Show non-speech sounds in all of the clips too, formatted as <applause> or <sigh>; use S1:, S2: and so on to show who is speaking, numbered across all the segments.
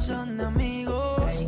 S1: son amigos.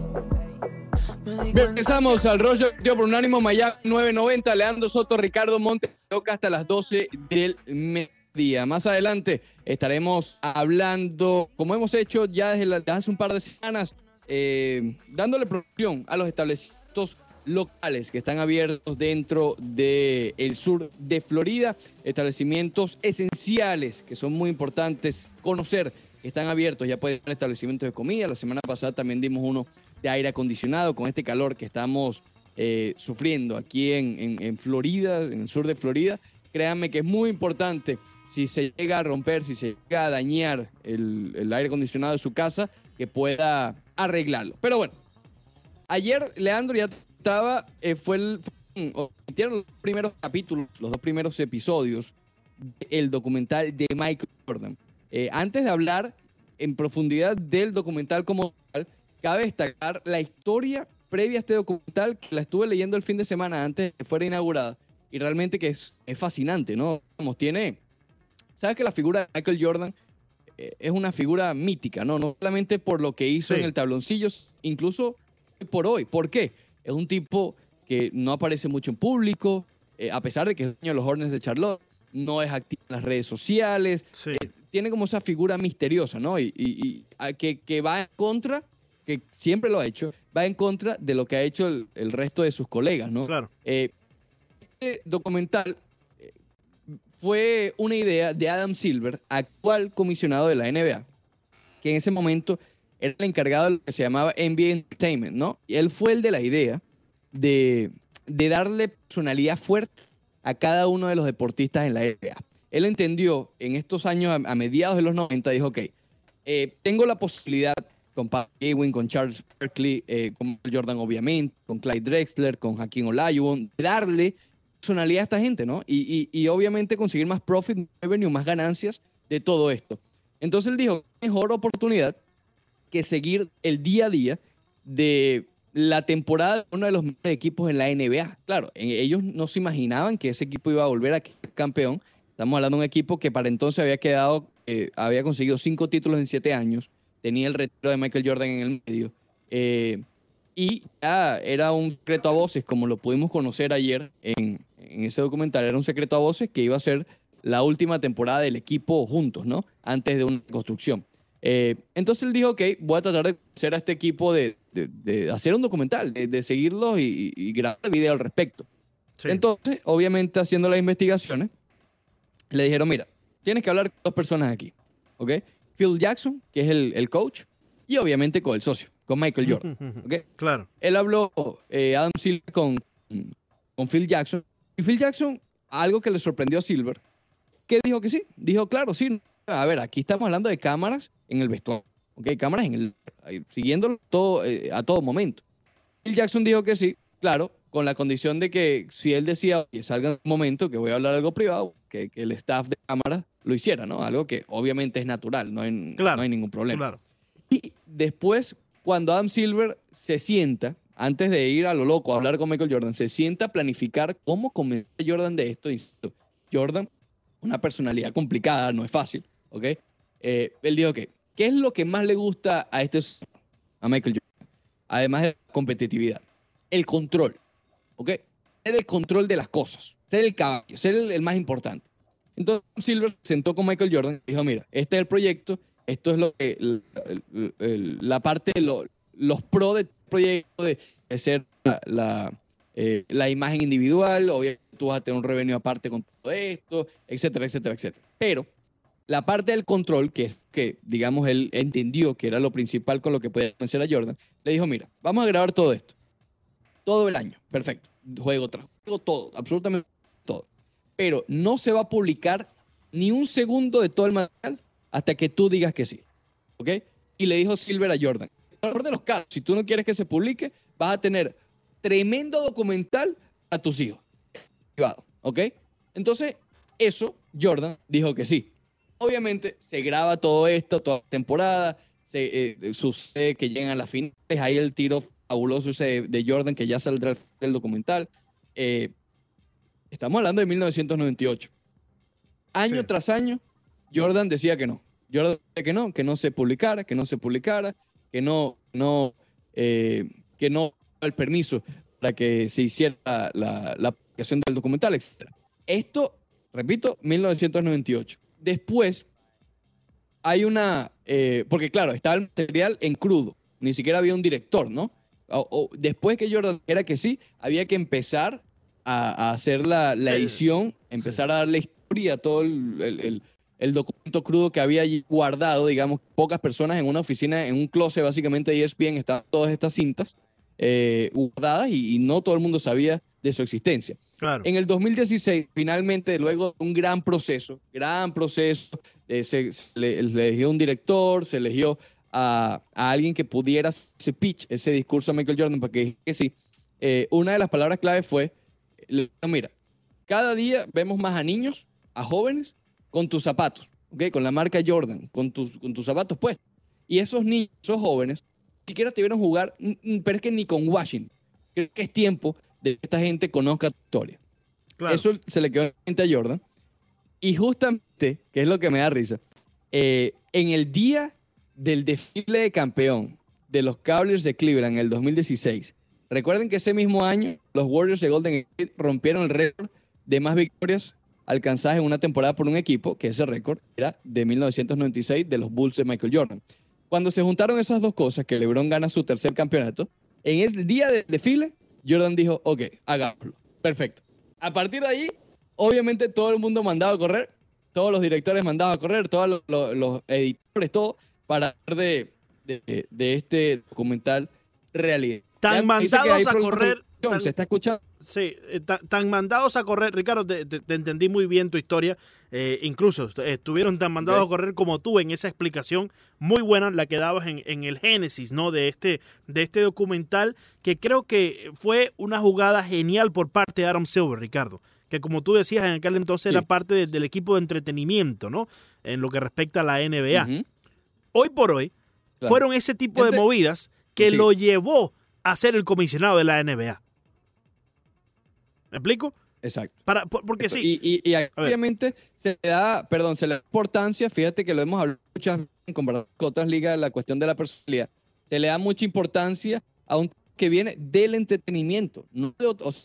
S2: Empezamos al rollo yo por unánimo Miami 990, Leandro Soto, Ricardo Montes, toca hasta las 12 del mediodía. Más adelante estaremos hablando, como hemos hecho ya desde, hace un par de semanas, eh, dándole protección a los establecimientos locales que están abiertos dentro del el sur de Florida, establecimientos esenciales que son muy importantes conocer, están abiertos, ya pueden ser establecimientos de comida, la semana pasada también dimos uno de aire acondicionado con este calor que estamos eh, sufriendo aquí en, Florida, en el sur de Florida. Créanme que es muy importante si se llega a romper, si se llega a dañar el, aire acondicionado de su casa, que pueda arreglarlo. Pero bueno, ayer Leandro ya estaba, eh, fue el, los primeros capítulos, los dos primeros episodios del documental de Michael Jordan. Eh, antes de hablar en profundidad del documental como tal, Cabe destacar la historia previa a este documental que la estuve leyendo el fin de semana antes de que fuera inaugurada y realmente que es, fascinante, ¿no? Como tiene, sabes que la figura de Michael Jordan eh, es una figura mítica, ¿no? No solamente por lo que hizo en el tabloncillo, incluso por hoy. ¿Por qué? Es un tipo que no aparece mucho en público, eh, a pesar de que es dueño de los Hornets de Charlotte, no es activo en las redes sociales, eh, tiene como esa figura misteriosa, ¿no? Y, que, que va en contra que siempre lo ha hecho, va en contra de lo que ha hecho el, resto de sus colegas, ¿no?
S3: Claro.
S2: Eh, este documental eh, fue una idea de Adam Silver, actual comisionado de la NBA, que en ese momento era el encargado de lo que se llamaba NBA Entertainment, ¿no? Y él fue el de la idea de, darle personalidad fuerte a cada uno de los deportistas en la NBA. Él entendió en estos años, a, mediados de los 90, dijo, ok, eh, tengo la posibilidad con Pat Ewing, con Charles Berkeley, eh, con Jordan obviamente, con Clyde Drexler, con Hakim Olajuwon, darle personalidad a esta gente, ¿no? Y, obviamente conseguir más profit, revenue, más ganancias de todo esto. Entonces él dijo, mejor oportunidad que seguir el día a día de la temporada de uno de los mejores equipos en la NBA. Claro, ellos no se imaginaban que ese equipo iba a volver a campeón. Estamos hablando de un equipo que para entonces había quedado, eh, había conseguido cinco títulos en siete años tenía el retiro de Michael Jordan en el medio. Eh, y ya era un secreto a voces, como lo pudimos conocer ayer en, ese documental, era un secreto a voces que iba a ser la última temporada del equipo juntos, ¿no? Antes de una construcción. Eh, entonces él dijo, ok, voy a tratar de hacer a este equipo de, hacer un documental, de, seguirlos y, grabar video al respecto. Entonces, obviamente haciendo las investigaciones, le dijeron, mira, tienes que hablar con dos personas aquí, ¿ok? Phil Jackson, que es el, coach, y obviamente con el socio, con Michael <laughs> Jordan. ¿okay?
S3: Claro.
S2: Él habló, eh, Adam Silver, con, con Phil Jackson, y Phil Jackson, algo que le sorprendió a Silver, que dijo que sí, dijo, claro, sí, a ver, aquí estamos hablando de cámaras en el vestuario, ¿ok? Cámaras en el, siguiendo todo, eh, a todo momento. Phil Jackson dijo que sí, claro, con la condición de que si él decía, que salga en un momento que voy a hablar algo privado, que, que el staff de cámaras lo hiciera, ¿no? Algo que obviamente es natural, no hay, no hay ningún problema. Y después, cuando Adam Silver se sienta, antes de ir a lo loco a hablar con Michael Jordan, se sienta a planificar cómo comenzó Jordan de esto. Jordan, una personalidad complicada, no es fácil, ¿ok? Eh, él dijo que, ¿qué es lo que más le gusta a este a Michael Jordan? Además de la competitividad, el control, ¿ok? Ser el control de las cosas, ser el caballo, ser el más importante. Entonces Silver sentó con Michael Jordan y dijo, mira, este es el proyecto, esto es lo que la parte de los pros del proyecto de, ser la, eh, la, imagen individual, obviamente tú vas a tener un revenue aparte con todo esto, etcétera, etcétera, etcétera. Pero la parte del control, que, que digamos él entendió que era lo principal con lo que puede vencer a Jordan, le dijo, mira, vamos a grabar todo esto, todo el año, perfecto, juego tras juego, todo, absolutamente pero no se va a publicar ni un segundo de todo el material hasta que tú digas que sí. ¿Ok? Y le dijo Silver a Jordan, en de los casos, si tú no quieres que se publique, vas a tener tremendo documental a tus hijos. ¿Ok? Entonces, eso, Jordan dijo que sí. Obviamente, se graba todo esto, toda la temporada, se, eh, sucede que llegan a las finales, ahí el tiro fabuloso ese de Jordan, que ya saldrá el documental. Eh, Estamos hablando de 1998. Año tras año, Jordan decía que no. Jordan decía que no, que no se publicara, que no se publicara. que no, no, eh, que no el permiso para que se hiciera la, la aplicación del documental, etc. Esto, repito, 1998. Después hay una, eh, porque claro, estaba el material en crudo, ni siquiera había un director, ¿no? O, después que Jordan era que sí, había que empezar a, hacer la, la, edición, empezar a darle historia a todo el, el, documento crudo que había allí guardado, digamos, pocas personas en una oficina, en un closet básicamente de ESPN, estaban todas estas cintas eh, guardadas y, no todo el mundo sabía de su existencia.
S3: Claro.
S2: En el 2016, finalmente, luego de un gran proceso, gran proceso, eh, se, le, eligió un director, se eligió a, alguien que pudiera ese pitch, ese discurso a Michael Jordan para que, que sí. Eh, una de las palabras clave fue, mira, cada día vemos más a niños, a jóvenes, con tus zapatos, ¿okay? con la marca Jordan, con tus, con tus zapatos pues. Y esos niños, esos jóvenes, ni siquiera te vieron jugar, pero es que ni con Washington. Creo que es tiempo de que esta gente conozca tu historia. Eso se le quedó en mente a Jordan. Y justamente, que es lo que me da risa, eh, en el día del desfile de campeón de los Cavaliers de Cleveland en el 2016, recuerden que ese mismo año los Warriors de Golden State rompieron el récord de más victorias alcanzadas en una temporada por un equipo, que ese récord era de 1996 de los Bulls de Michael Jordan. Cuando se juntaron esas dos cosas, que LeBron gana su tercer campeonato, en el día del desfile, Jordan dijo, ok, hagámoslo. Perfecto. A partir de ahí, obviamente todo el mundo mandaba a correr, todos los directores mandaban a correr, todos los, editores, todo, para hacer de, de, este documental realidad.
S3: Tan mandados a correr.
S2: se está escuchando.
S3: Sí, eh, tan, mandados a correr, Ricardo, te, entendí muy bien tu historia. Eh, incluso estuvieron tan mandados a correr como tú en esa explicación muy buena, la que dabas en, en, el génesis ¿no? de, este, de este documental, que creo que fue una jugada genial por parte de Adam Silver, Ricardo. Que como tú decías en aquel entonces era parte del equipo de entretenimiento, ¿no? En lo que respecta a la NBA. Hoy por hoy, fueron ese tipo de movidas que lo llevó a ser el comisionado de la NBA. ¿Me explico?
S2: Exacto.
S3: Para, porque sí.
S2: Y, obviamente se le da, perdón, se le da importancia, fíjate que lo hemos hablado muchas veces con otras ligas, la cuestión de la personalidad. Se le da mucha importancia a un que viene del entretenimiento, no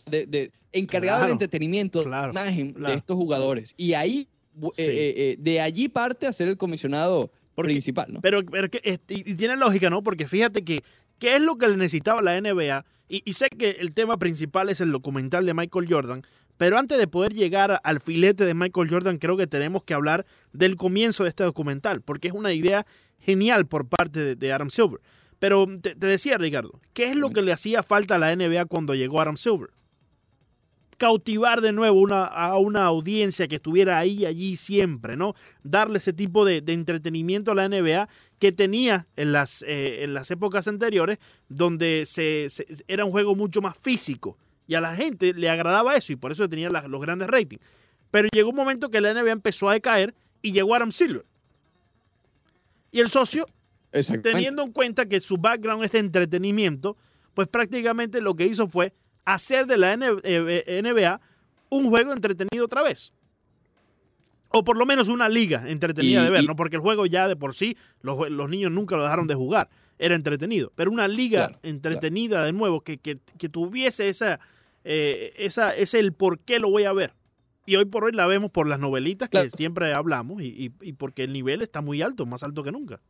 S2: de, de, encargado del entretenimiento, de imagen de estos jugadores. Y ahí, eh, eh, eh, de allí parte a ser el comisionado principal, ¿no?
S3: Pero, pero que, y, tiene lógica, ¿no? Porque fíjate que, ¿qué es lo que le necesitaba la NBA? Y, sé que el tema principal es el documental de Michael Jordan, pero antes de poder llegar al filete de Michael Jordan, creo que tenemos que hablar del comienzo de este documental, porque es una idea genial por parte de, Adam Silver. Pero te, decía, Ricardo, ¿qué es lo que le hacía falta a la NBA cuando llegó Adam Silver? Cautivar de nuevo una, a una audiencia que estuviera ahí, allí siempre, ¿no? Darle ese tipo de, entretenimiento a la NBA que tenía en las, eh, en las épocas anteriores, donde se, era un juego mucho más físico. Y a la gente le agradaba eso y por eso tenía los grandes ratings. Pero llegó un momento que la NBA empezó a decaer y llegó Adam Silver. Y el socio, teniendo en cuenta que su background es de entretenimiento, pues prácticamente lo que hizo fue hacer de la NBA eh, eh, un juego entretenido otra vez. O por lo menos una liga entretenida de ver, ¿no? Porque el juego ya de por sí, los, niños nunca lo dejaron de jugar. Era entretenido. Pero una liga entretenida de nuevo, que, tuviese esa, eh, esa, ese el por qué lo voy a ver. Y hoy por hoy la vemos por las novelitas que siempre hablamos y, porque el nivel está muy alto, más alto que nunca.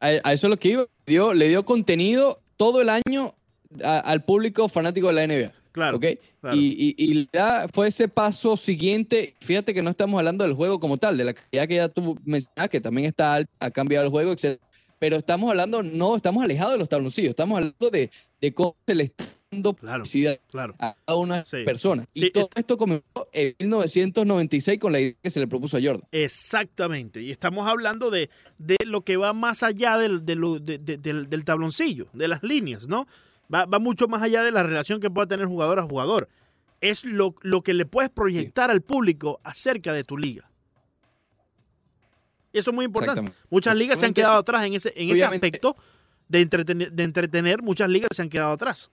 S2: A, eso es lo que iba. Dio, le dio contenido todo el año al público fanático de la NBA.
S3: Claro.
S2: ¿okay? Y, y, ya fue ese paso siguiente. Fíjate que no estamos hablando del juego como tal, de la calidad que ya tú mencionaste, que también está alta, ha cambiado el juego, etc. Pero estamos hablando, no, estamos alejados de los tabloncillos, estamos hablando de, de cómo se le está dando publicidad a cada una persona. Y todo esto comenzó en 1996 con la idea que se le propuso a Jordan.
S3: Exactamente. Y estamos hablando de, de lo que va más allá del, del, del tabloncillo, de las líneas, ¿no? Va, mucho más allá de la relación que pueda tener jugador a jugador. Es lo, lo que le puedes proyectar al público acerca de tu liga. Eso es muy importante. Muchas ligas se han quedado atrás en ese, en ese aspecto de entretener, de entretener, muchas ligas se han quedado atrás.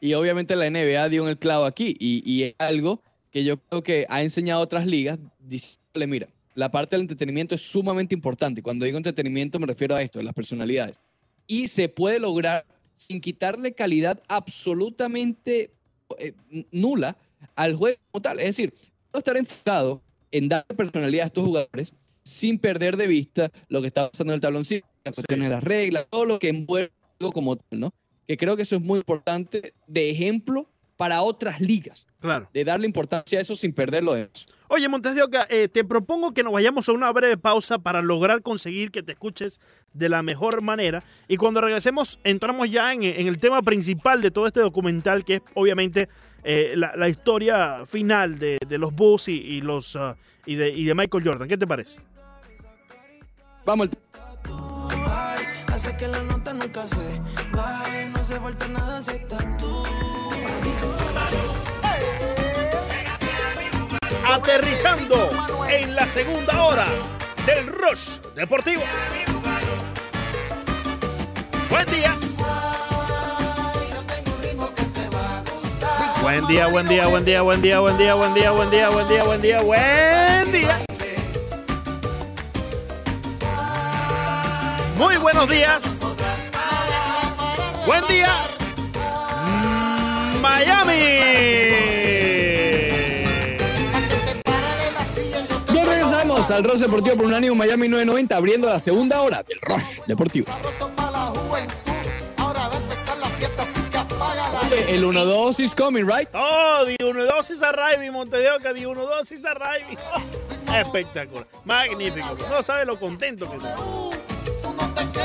S2: Y obviamente la NBA dio en el clavo aquí y, y es algo que yo creo que ha enseñado a otras ligas diciéndole, mira, la parte del entretenimiento es sumamente importante. Cuando digo entretenimiento me refiero a esto, a las personalidades. Y se puede lograr sin quitarle calidad absolutamente eh, nula al juego como tal. Es decir, puedo estar enfocado en dar personalidad a estos jugadores sin perder de vista lo que está pasando en el tabloncito, las cuestiones de las reglas, todo lo que envuelve como tal, ¿no? Que creo que eso es muy importante de ejemplo para otras ligas,
S3: Claro.
S2: de darle importancia a eso sin perderlo de eso.
S3: Oye, Montes de Oca, eh, te propongo que nos vayamos a una breve pausa para lograr conseguir que te escuches de la mejor manera. Y cuando regresemos, entramos ya en, en el tema principal de todo este documental, que es obviamente eh, la, la historia final de, de los Bulls y, y los, ah, y, de, y de Michael Jordan. ¿Qué te parece?
S2: Vamos,
S1: hace que la nota nunca se baje, no se falta nada si estás tú.
S3: Aterrizando en la segunda hora del Rush Deportivo. Buen día. Buen día, buen día, buen día, buen día, buen día, buen día, buen día, buen día, buen día, buen día. Muy buenos días. Buen día. Miami.
S2: Regresamos al Ross Deportivo por un ánimo Miami 990, abriendo la segunda hora del Rush Deportivo. El 1-2 is coming, right?
S3: Oh, di uno dos is arriving, Montedeoca, di uno dos is arriving. <laughs> Espectacular, magnífico. No sabes lo contento que estoy.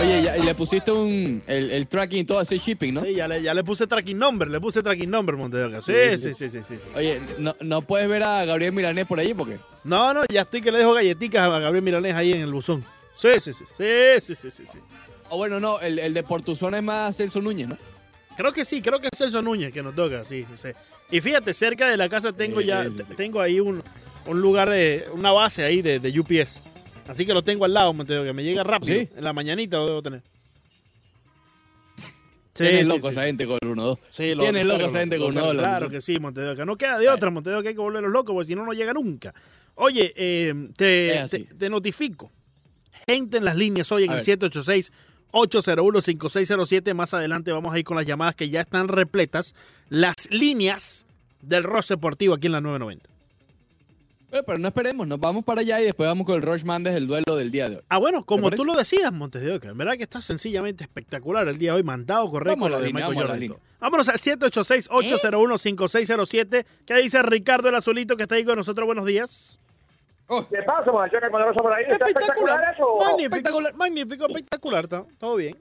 S2: Oye, ya- y le pusiste un, el, el tracking y todo ese shipping, ¿no?
S3: Sí, ya le, ya le puse tracking number, le puse tracking number, Montedeoca. Sí, sí, sí, sí, sí. sí.
S2: Oye, no, no puedes ver a Gabriel Milanés por ahí porque
S3: No, no, ya estoy que le dejo galletitas a Gabriel Milanés ahí en el buzón. Sí, sí, sí, sí, sí, sí, sí, sí.
S2: O bueno, no, el, el de Portuzón es más Celso Núñez, ¿no?
S3: Creo que sí, creo que es Celso Núñez que nos toca, sí, sí. Y fíjate, cerca de la casa tengo
S2: Sí,
S3: ya,
S2: sí, sí.
S3: te- tengo ahí un, un lugar de, una base ahí de, de UPS. Así que lo tengo al lado, Montevideo, que me llega rápido.
S2: ¿Sí?
S3: En la mañanita lo debo tener. Sí,
S2: Tienes loco esa gente con el 1-2.
S3: Sí, lo-
S2: Tienes loco esa gente con uno
S3: Claro
S2: los-
S3: que sí, Montevideo, que no queda de otra, Montevideo, que hay que volverlos locos, porque si no, no llega nunca. Oye, eh, te, notifico. Gente en las líneas hoy en
S2: A
S3: el
S2: ver.
S3: 786 801-5607. Más adelante vamos a ir con las llamadas que ya están repletas. Las líneas del Ross Deportivo aquí en la 990.
S2: Pero, pero no esperemos, nos vamos para allá y después vamos con el Rush Mandes del duelo del día de hoy.
S3: Ah, bueno, como tú lo decías, Montes de Oca, en verdad que está sencillamente espectacular el día de hoy, mandado correcto lo de Michael Jordan. Vámonos al 786-801-5607. ¿Qué dice Ricardo el Azulito que está ahí con nosotros? Buenos días.
S4: ¿Qué pasa, muchachos? Cuando por ahí está espectacular eso.
S3: Magnífico,
S2: Espectacular.
S3: magnífico, espectacular. Todo bien.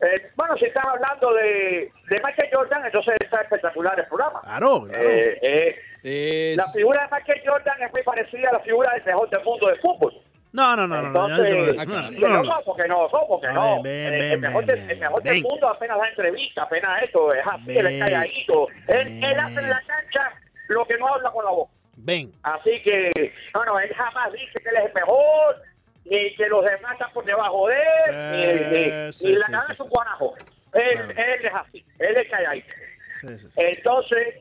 S4: Eh, bueno, si estás hablando de, de Michael Jordan, entonces está espectacular el programa.
S3: Claro, claro.
S4: Eh, eh,
S2: Es-
S4: la figura de Michael Jordan es muy parecida a la figura del mejor del mundo de fútbol.
S3: No, no, no, no. no,
S4: Entonces,
S3: no, no, no,
S4: que
S3: no,
S4: no,
S3: no.
S4: no, porque no, no, porque no. el mejor, del, del mundo apenas da entrevista, apenas esto, es así, él es calladito. Él, él hace en la cancha lo que no habla con la boca.
S3: Ven.
S4: Así que, no, no, él jamás dice que él es el mejor, ni que los demás están por debajo de él, ni, ni-
S3: sí,
S4: ni la
S3: sí,
S4: es un guanajo. Él,
S3: Claro.
S4: él es así, él es calladito.
S3: Sí, sí.
S4: Entonces,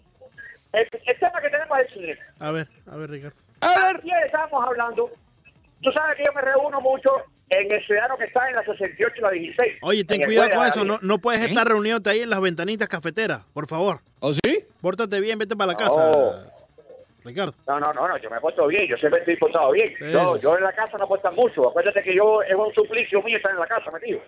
S4: el, el tema que tenemos es el siguiente.
S3: A ver, a ver, Ricardo.
S2: A ver,
S4: Ayer estábamos hablando, tú sabes que yo me reúno mucho en el ciudadano que está en la 68 y la 16.
S3: Oye, ten cuidado con eso. No, no puedes estar reuniéndote ahí en las ventanitas cafeteras, por favor.
S2: ¿o sí?
S3: Pórtate bien, vete para la casa.
S4: Oh.
S3: Ricardo.
S4: No, no, no, no, yo me he puesto bien, yo siempre estoy portado bien.
S3: Sí,
S4: yo,
S3: sí.
S4: yo en la casa no puesto mucho. Acuérdate que yo es un suplicio mío estar en la casa, metido.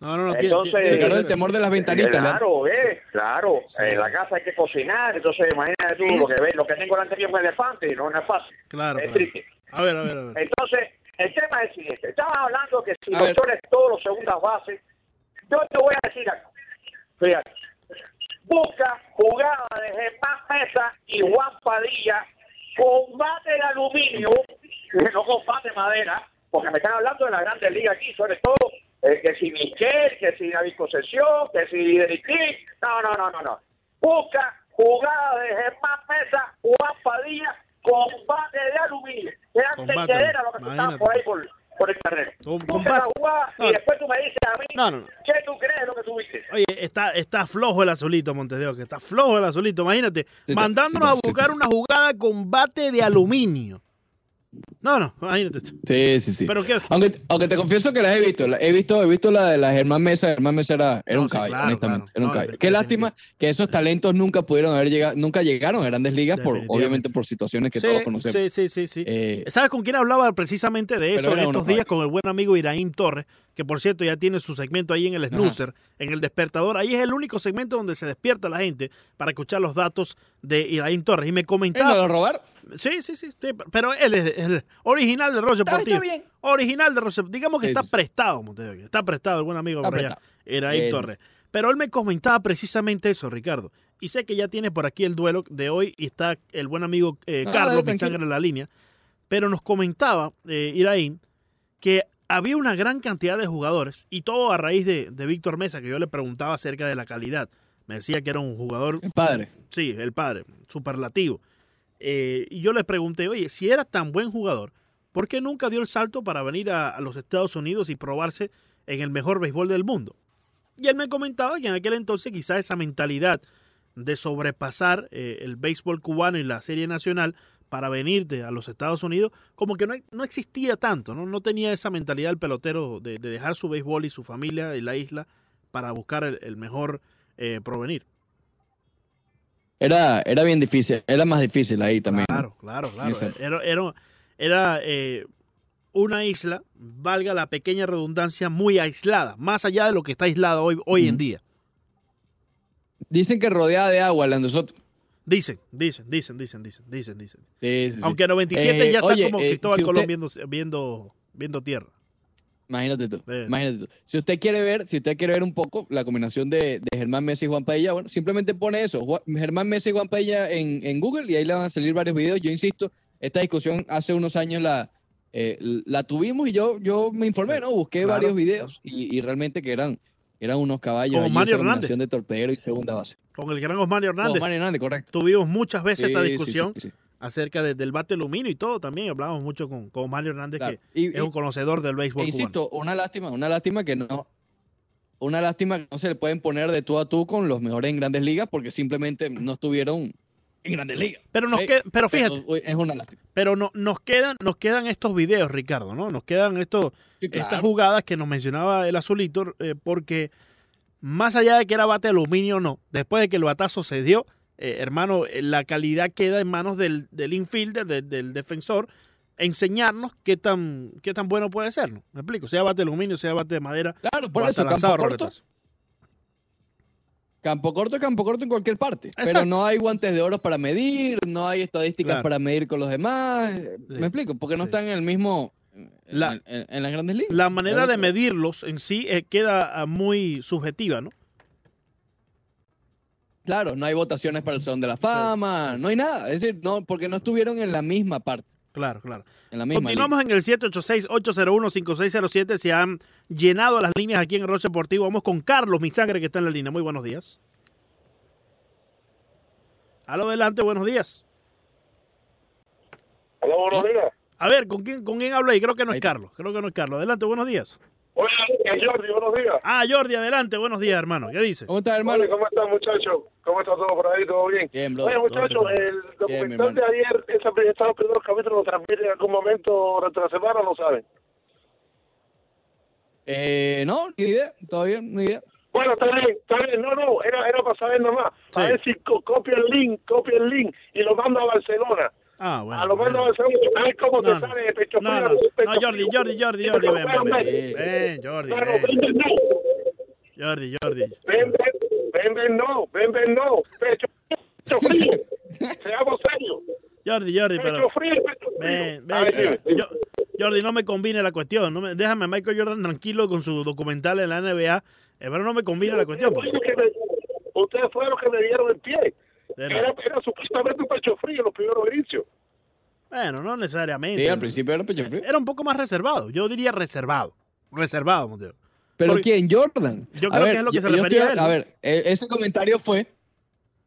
S3: No, no, no.
S4: Entonces-
S3: tiene
S2: el temor de las ventanitas. ¿no?
S4: Claro, ¿ves? Claro.
S3: Sí.
S4: En la casa hay que cocinar, entonces imagínate tú lo que ves, lo que tengo delante mío es un elefante, no, no es fácil.
S3: Claro,
S4: es
S3: claro.
S4: triste.
S3: A ver, a ver, a ver.
S4: Entonces, el tema es el siguiente. Estamos hablando que si los soles todos los segundas bases, yo te voy a decir algo. Fíjate. Busca jugada de Germán Mesa y Juan Padilla, combate de aluminio, no combate de madera, porque me están hablando de la grande liga aquí, sobre todo eh, que si Michel, que si David Concepción, que si King. No, no, no, no, no. Busca jugada de Germán Mesa, Juan Padilla, combate de aluminio. Tendederas lo que
S3: imagínate.
S4: por ahí por, por el terreno.
S3: Combate.
S4: la jugada
S3: No.
S4: y después tú me dices a mí,
S3: No, no, no.
S4: ¿qué tú crees de lo que tuviste?
S3: Oye, está, está flojo el azulito, Montedeo, que está flojo el azulito. Imagínate,
S2: Sí,
S3: mandándonos
S2: sí,
S3: a
S2: sí.
S3: buscar una jugada de combate de aluminio. No, no, imagínate.
S2: Sí, sí, sí.
S3: Pero qué.
S2: Aunque, aunque te confieso que las he visto, he visto, he visto la de la Germán Mesa, Germán Mesa era, era
S3: No,
S2: un
S3: sí,
S2: caballo,
S3: claro,
S2: honestamente,
S3: claro.
S2: era un
S3: No,
S2: caballo. Qué lástima que esos talentos nunca pudieron haber llegado, nunca llegaron a grandes ligas, por, obviamente por situaciones que
S3: sí,
S2: todos conocemos.
S3: sí, sí, sí, sí.
S2: Eh,
S3: ¿Sabes con quién hablaba precisamente de eso en estos días? Con el buen amigo Iraín Torres, que por cierto ya tiene su segmento ahí en el snoozer, en el despertador. Ahí es el único segmento donde se despierta la gente para escuchar los datos de Iraín Torres. Y me
S2: ¿él
S3: comentaba.
S2: me lo robar?
S3: Sí, sí, sí, sí, pero él es el original de Roche
S2: Está,
S3: Portillo.
S2: está bien.
S3: Original de Roche Digamos que
S2: Sí,
S3: está prestado, Montevideo, Está prestado el buen amigo
S2: Está
S3: por allá. Iraín
S2: Eh,
S3: Torres. Pero él me comentaba precisamente eso, Ricardo. Y sé que ya tiene por aquí el duelo de hoy y está el buen amigo eh,
S2: Ah,
S3: Carlos,
S2: tranquilo.
S3: sangre en la línea. Pero nos comentaba, eh, Iraín, que había una gran cantidad de jugadores y todo a raíz de, de Víctor Mesa, que yo le preguntaba acerca de la calidad. Me decía que era un jugador
S2: El padre.
S3: Sí, el padre, superlativo. Eh, y yo le pregunté, oye, si era tan buen jugador, ¿por qué nunca dio el salto para venir a, a los Estados Unidos y probarse en el mejor béisbol del mundo? Y él me comentaba que en aquel entonces quizás esa mentalidad de sobrepasar eh, el béisbol cubano y la serie nacional para venirte a los Estados Unidos, como que no, no existía tanto, ¿no? No tenía esa mentalidad el pelotero de, de dejar su béisbol y su familia y la isla para buscar el, el mejor eh, provenir.
S2: Era, era bien difícil, era más difícil ahí también.
S3: Claro, claro, claro. Era, era, era, eh, una isla, valga la pequeña redundancia, muy aislada, más allá de lo que está aislada hoy, hoy en día.
S2: Dicen que rodeada de agua la de nosotros.
S3: Dicen, dicen, dicen, dicen, dicen, dicen, dicen.
S2: Sí, sí, sí.
S3: Aunque 97
S2: Eh,
S3: ya está como
S2: eh,
S3: Cristóbal
S2: si
S3: Colón
S2: usted-
S3: viendo, viendo, viendo tierra.
S2: Imagínate tú,
S3: Sí.
S2: imagínate tú. Si usted quiere ver, si usted quiere ver un poco la combinación de, de Germán Messi y Juan Padilla, bueno, simplemente pone eso, Germán Messi y Juan Padilla en, en Google y ahí le van a salir varios videos. Yo insisto, esta discusión hace unos años la, eh, la tuvimos y yo, yo me informé, ¿no? Busqué
S3: Claro.
S2: varios videos y, y realmente que eran, eran unos caballos. Allí,
S3: Mario Hernández.
S2: de torpedero y segunda base.
S3: Con el gran Osmario
S2: No,
S3: Hernández.
S2: Mario Hernández, correcto.
S3: Tuvimos muchas veces esta
S2: Sí,
S3: discusión
S2: sí, sí,
S3: acerca de- del bate aluminio y todo también. Hablamos mucho con, con Mario Hernández,
S2: claro.
S3: que
S2: Y-
S3: es un conocedor del béisbol
S2: E
S3: cubano.
S2: insisto, una lástima, una lástima que no, una lástima que no se le pueden poner de tú a tú con los mejores en grandes ligas porque simplemente no estuvieron en grandes ligas.
S3: Pero, nos queda- pero fíjate,
S2: es una lástima.
S3: pero no, nos, quedan, nos quedan estos videos, Ricardo, ¿no? Nos quedan estos,
S2: Sí,
S3: estas jugadas que nos mencionaba el azulito, eh, porque más allá de que era bate aluminio o no, después de que el batazo se dio, eh, hermano, eh, la calidad queda en manos del, del infielder, del, del defensor, enseñarnos qué tan, qué tan bueno puede ser, ¿no? Me explico, sea bate aluminio, sea bate de madera,
S2: Claro, por
S3: o
S2: eso,
S3: lanzado
S2: campo corto. Campo corto, campo corto en cualquier parte. Pero no hay guantes de oro para medir, no hay estadísticas
S3: Claro.
S2: para medir con los demás. ¿Me explico? Porque no
S3: Sí.
S2: están en el mismo, en,
S3: La-
S2: en- en las grandes ligas.
S3: La manera
S2: Es
S3: de medirlos en sí eh, queda ah, muy subjetiva, ¿no?
S2: Claro, no hay votaciones para el Salón de la Fama, no hay nada. Es decir, no, porque no estuvieron en la misma parte,
S3: Claro, claro.
S2: en la misma.
S3: Continuamos en el 786-801-5607. Se han llenado las líneas aquí en el Roche Deportivo. Vamos con Carlos, mi sangre, que está en la línea. Muy buenos días. Aló, adelante, buenos días.
S4: Hola, buenos días.
S3: A ver, ¿con quién, con quién hablo ahí? Creo que no es. Carlos. Creo que no es Carlos. Adelante, buenos días.
S4: Hola, es Jordi, buenos días.
S3: Ah, Jordi, adelante, buenos días, hermano. ¿Qué dice?
S2: ¿Cómo estás, hermano?
S4: Hola, ¿cómo están, muchachos? ¿Cómo está todo por ahí? ¿Todo bien?
S2: Bien, bro.
S4: Oye, el documental de ayer, esa, esos primeros capítulos lo transmiten en algún momento durante la semana, ¿no saben?
S2: Eh, no, ni idea, todavía, ni idea.
S4: Bueno, está bien, está bien. No, no, era, era para saber nomás. A ver si co- copia el link, copia el link y lo manda a Barcelona.
S3: Ah, bueno.
S4: a lo
S3: bueno.
S4: Ver cómo
S3: No,
S4: te sale de pecho
S3: No,
S4: frío,
S3: no, no, Jordi. Jordi, Jordi, Jordi, ven, ven, ven. Jordi, ven. Jordi, Jordi.
S4: Ven, ven, ven, ven, no. Ven, ven, no. Pecho, pecho frío. <laughs> Seamos serios.
S3: Jordi, Jordi,
S4: Pecho
S3: pero...
S4: frío, pecho frío.
S3: Ven,
S4: ver,
S3: ven. Yo- Jordi, no me combine la cuestión. No me, déjame a Michael Jordan tranquilo con su documental en la NBA. eh, pero no me combine la cuestión. pues.
S4: Ustedes fueron los que me dieron el pie. Era, era supuestamente un pecho frío en los primeros inicios.
S3: Bueno, no necesariamente.
S2: Sí, al principio era pecho frío.
S3: Era un poco más reservado. Yo diría reservado. Reservado, Monteo.
S2: ¿Pero
S3: Porque-
S2: quién? Jordan.
S3: Yo
S2: A
S3: creo
S2: ver,
S3: que es lo que
S2: yo-
S3: se refería
S2: estoy-
S3: a él.
S2: A ver, e- ese comentario fue,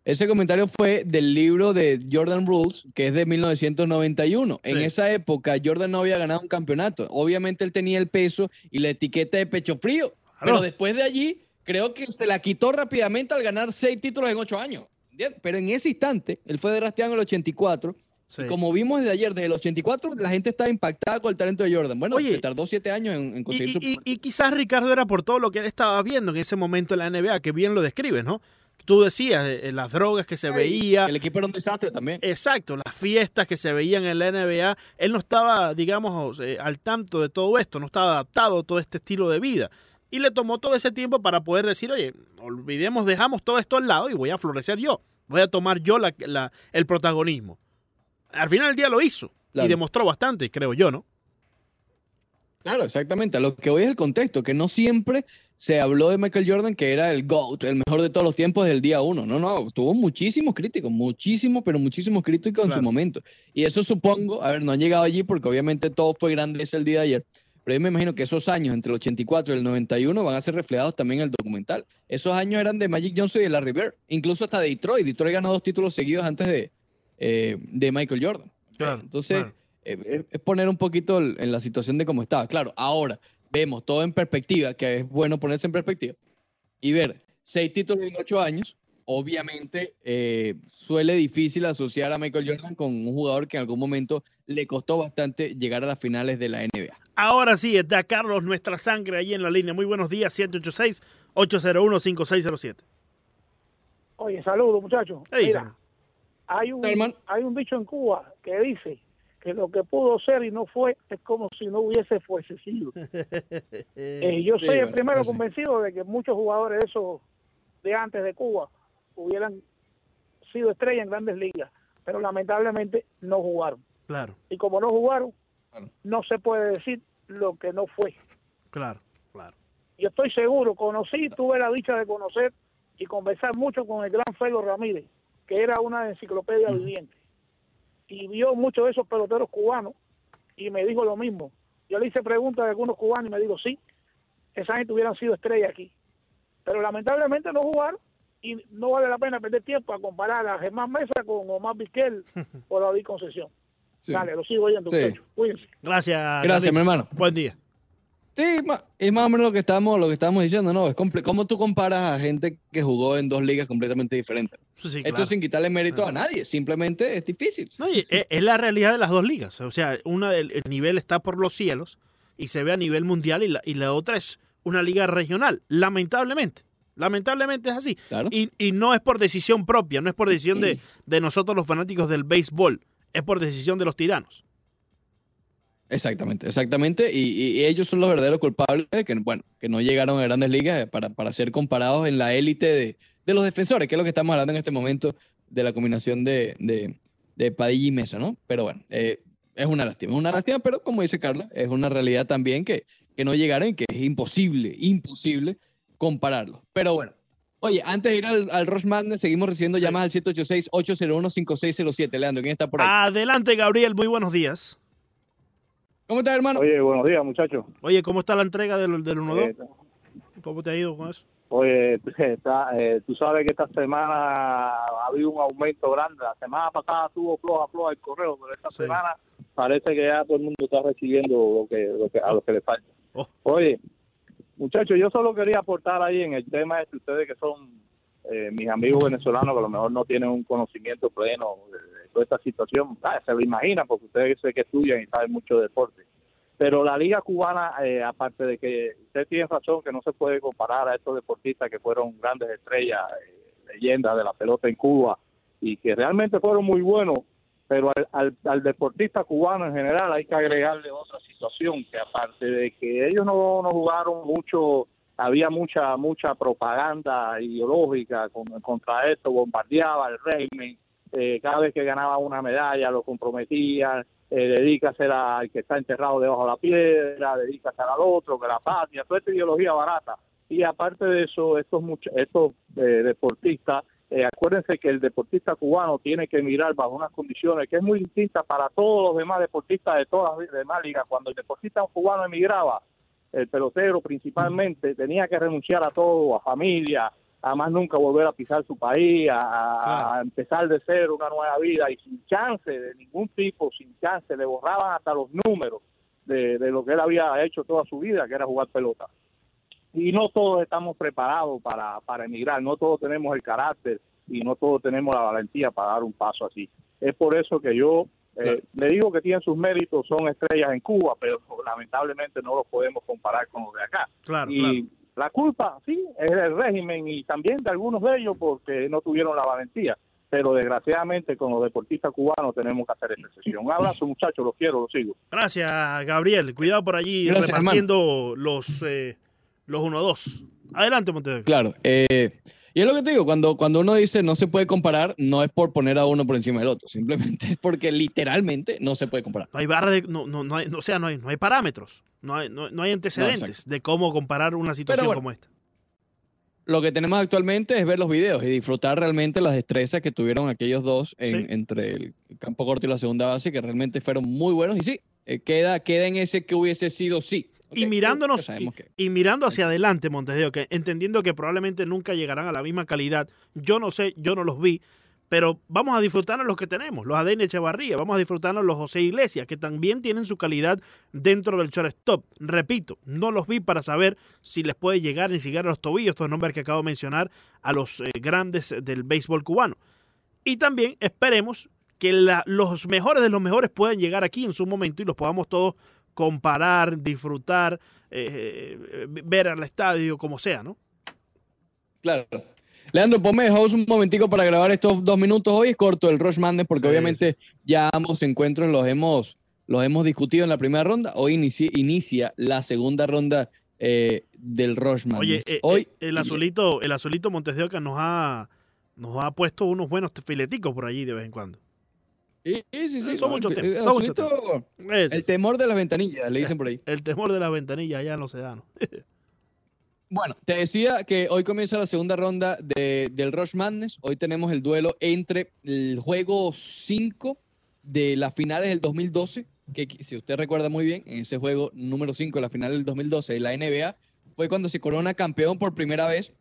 S2: ese comentario fue del libro de Jordan Rules, que es de 1991. En esa época, Jordan no había ganado un campeonato. Obviamente él tenía el peso y la etiqueta de pecho frío. Pero después de allí, creo que se la quitó rápidamente al ganar seis títulos en ocho años. ¿Entiendes? Pero en ese instante, él fue drafteado en el 84
S3: Sí.
S2: Y como vimos desde ayer, desde el 84, la gente estaba impactada con el talento de Jordan. Bueno,
S3: Oye,
S2: se tardó siete años en, conseguir
S3: y-
S2: su...
S3: y- y quizás Ricardo era por todo lo que él estaba viendo en ese momento en la NBA, que bien lo describes, ¿no? Tú decías, eh, las drogas que se veía,
S2: El equipo era un desastre también.
S3: exacto, las fiestas que se veían en la NBA, él no estaba, digamos, eh, al tanto de todo esto, no estaba adaptado a todo este estilo de vida. Y le tomó todo ese tiempo para poder decir, oye, olvidemos, dejamos todo esto al lado y voy a florecer yo, voy a tomar yo la- la- el protagonismo. Al final del día lo hizo y demostró bastante, creo yo, ¿no?
S2: Claro, exactamente. A lo que voy es el contexto, que no siempre se habló de Michael Jordan que era el GOAT, el mejor de todos los tiempos desde el día uno. No, no, tuvo muchísimos críticos, muchísimos, pero muchísimos críticos en su momento. Y eso supongo, a ver, no han llegado allí porque obviamente todo fue grande ese el día de ayer. Pero yo me imagino que esos años, entre el 84 y el 91, van a ser reflejados también en el documental. Esos años eran de Magic Johnson y de Larry Bird, incluso hasta de Detroit. Detroit ganó dos títulos seguidos antes de, eh, de Michael Jordan.
S3: Claro,
S2: Entonces,
S3: claro.
S2: eh, es, poner un poquito en la situación de cómo estaba. Claro, ahora vemos todo en perspectiva, que es bueno ponerse en perspectiva, y ver seis títulos en ocho años, obviamente eh, suele difícil asociar a Michael Jordan con un jugador que en algún momento le costó bastante llegar a las finales de la NBA.
S3: Ahora sí, está Carlos, nuestra sangre ahí en la línea. Muy buenos días, 786-801-5607.
S5: Oye, saludos muchachos.
S3: Hey,
S5: Mira, hay un, hay un dicho en Cuba que dice que lo que pudo ser y no fue es como si no hubiese fuese sido. <laughs> Eh, yo
S2: Sí,
S5: soy el
S2: bueno,
S5: primero
S2: así.
S5: convencido de que muchos jugadores de esos de antes de Cuba hubieran sido estrellas en grandes ligas, pero lamentablemente no jugaron.
S3: Claro,
S5: Y como no jugaron,
S2: Claro.
S5: no se puede decir lo que no fue.
S3: claro, claro.
S5: Yo estoy seguro, conocí, tuve la dicha de conocer y conversar mucho con el gran Felo Ramírez, que era una enciclopedia
S2: Ujú.
S5: viviente. Y vio muchos de esos peloteros cubanos y me dijo lo mismo. Yo le hice preguntas a algunos cubanos y me dijo, sí, esa gente hubieran sido estrellas aquí. Pero lamentablemente no jugaron y no vale la pena perder tiempo a comparar a Germán Mesa con Omar Vizquel <laughs> o David Concesión.
S2: Sí.
S5: Dale, lo sigo oyendo,
S2: Sí.
S5: Cuídense.
S3: Gracias.
S2: Gracias, mi hermano.
S3: Buen día.
S2: Sí, es más o menos lo que estamos, lo que estamos diciendo, ¿no? Es comple- ¿Cómo tú comparas a gente que jugó en dos ligas completamente diferentes?
S3: Sí,
S2: Esto sin quitarle mérito a nadie, simplemente es difícil.
S3: No, y es, es la realidad de las dos ligas. O sea, una del el nivel está por los cielos y se ve a nivel mundial y la, y la otra es una liga regional. Lamentablemente. Lamentablemente es así.
S2: Claro.
S3: Y, y no es por decisión propia, no es por decisión de, de nosotros los fanáticos del béisbol, es por decisión de los tiranos.
S2: Exactamente, exactamente. Y, y ellos son los verdaderos culpables que, bueno, que no llegaron a grandes ligas para, para ser comparados en la élite de, de los defensores, que es lo que estamos hablando en este momento de la combinación de, de, de Padilla y Mesa, ¿no? Pero bueno, eh, es una lástima, es una lástima, pero como dice Carla, es una realidad también que, que no llegaron y que es imposible, imposible compararlos. Pero bueno. Oye, antes de ir al, al Ross Madness, seguimos recibiendo llamadas al 786-801-5607. Leandro, ¿quién está por ahí?
S3: Adelante, Gabriel, muy buenos días.
S2: ¿Cómo estás, hermano?
S6: Oye, buenos días, muchachos.
S3: Oye, ¿cómo está la entrega del, del 1-2?
S6: Eh,
S3: ¿Cómo te ha ido con eso?
S6: Oye, <laughs> está, eh, tú sabes que esta semana ha habido un aumento grande. La semana pasada tuvo floja, floja el correo, pero esta
S3: Sí.
S6: semana parece que ya todo el mundo está recibiendo lo que, lo que, a lo que le falta.
S3: Oh.
S6: Oye, muchachos, yo solo quería aportar ahí en el tema de ustedes que son eh, mis amigos venezolanos que a lo mejor no tienen un conocimiento pleno de, toda esta situación. Ah, se lo imaginan porque ustedes sé que estudian y saben mucho de deporte. Pero la liga cubana, eh, aparte de que usted tiene razón que no se puede comparar a estos deportistas que fueron grandes estrellas, eh, leyendas de la pelota en Cuba y que realmente fueron muy buenos, pero al, al, al deportista cubano en general hay que agregarle otra situación, que aparte de que ellos no, no jugaron mucho, había mucha mucha propaganda ideológica con- contra esto, bombardeaba el régimen, eh, cada vez que ganaba una medalla lo comprometían, eh, dedícase al que está enterrado debajo de la piedra, dedícase al otro, que la patria, toda esta ideología barata. Y aparte de eso, estos estos eh, deportistas, eh, acuérdense que el deportista cubano tiene que mirar bajo unas condiciones que es muy distinta para todos los demás deportistas de todas las demás ligas. Cuando el deportista cubano emigraba, el pelotero principalmente tenía que renunciar a todo, a familia, a más nunca volver a pisar su país, a, a-
S3: Claro.
S6: a empezar de cero una nueva vida y sin chance de ningún tipo, sin chance, le borraban hasta los números de, de lo que él había hecho toda su vida, que era jugar pelota. Y no todos estamos preparados para, para emigrar, no todos tenemos el carácter y no todos tenemos la valentía para dar un paso así. Es por eso que yo eh,
S2: Claro.
S6: le digo que tienen sus méritos, son estrellas en Cuba, pero lamentablemente no los podemos comparar con los de acá.
S3: Claro,
S6: y
S3: claro.
S6: la culpa, sí, es del régimen y también de algunos de ellos porque no tuvieron la valentía. Pero desgraciadamente con los deportistas cubanos tenemos que hacer esa excepción. Un abrazo, muchachos, los quiero, los sigo.
S3: Gracias, Gabriel. Cuidado por allí
S2: Gracias,
S3: repartiendo los, eh, los 1-2. Adelante, Montevideo.
S2: Claro. eh, y es lo que te digo, cuando, cuando uno dice no se puede comparar, no es por poner a uno por encima del otro, simplemente es porque literalmente no se puede comparar.
S3: No hay barra de. No, no, no hay, o sea, no hay, no hay parámetros. No hay, no, no hay antecedentes de cómo comparar una situación
S2: bueno,
S3: como esta.
S2: Lo que tenemos actualmente es ver los videos y disfrutar realmente las destrezas que tuvieron aquellos dos en-
S3: Sí.
S2: entre el campo corto y la segunda base, que realmente fueron muy buenos. Y sí, eh, queda, queda en ese que hubiese sido sí.
S3: Y mirándonos y,
S2: que-
S3: y mirando hacia adelante, Montesdeo, que entendiendo que probablemente nunca llegarán a la misma calidad. Yo no sé, yo no los vi, pero vamos a disfrutarnos los que tenemos, los ADN Echevarría, vamos a disfrutarnos los José Iglesias, que también tienen su calidad dentro del shortstop. Repito, no los vi para saber si les puede llegar ni siquiera a los tobillos, estos nombres que acabo de mencionar, a los eh, grandes del béisbol cubano. Y también esperemos que la- los mejores de los mejores puedan llegar aquí en su momento y los podamos todos comparar, disfrutar, eh, eh, ver al estadio, como sea, ¿no?
S2: Claro. Leandro, ponme house un momentico para grabar estos dos minutos. Hoy es corto el Rush Madness porque
S3: Sí,
S2: obviamente ya ambos encuentros los hemos, los hemos discutido en la primera ronda. Hoy inicia, inicia la segunda ronda eh, del Rush Madness.
S3: Oye, eh,
S2: Hoy,
S3: eh, el azulito, el azulito Montes de Oca nos ha, nos ha puesto unos buenos fileticos por allí de vez en cuando.
S2: Sí, sí, sí.
S3: Son
S2: no,
S3: muchos
S2: el-
S3: temas, son muchos Eso,
S2: El temor de las ventanillas, le dicen por ahí.
S3: el temor de la ventanilla allá en los sedanos. <laughs>
S2: Bueno, te decía que hoy comienza la segunda ronda de- del Rush Madness. Hoy tenemos el duelo entre el juego 5 de las finales del 2012, que si usted recuerda muy bien, en ese juego número 5 de la final del 2012 de la NBA, fue cuando se corona campeón por primera vez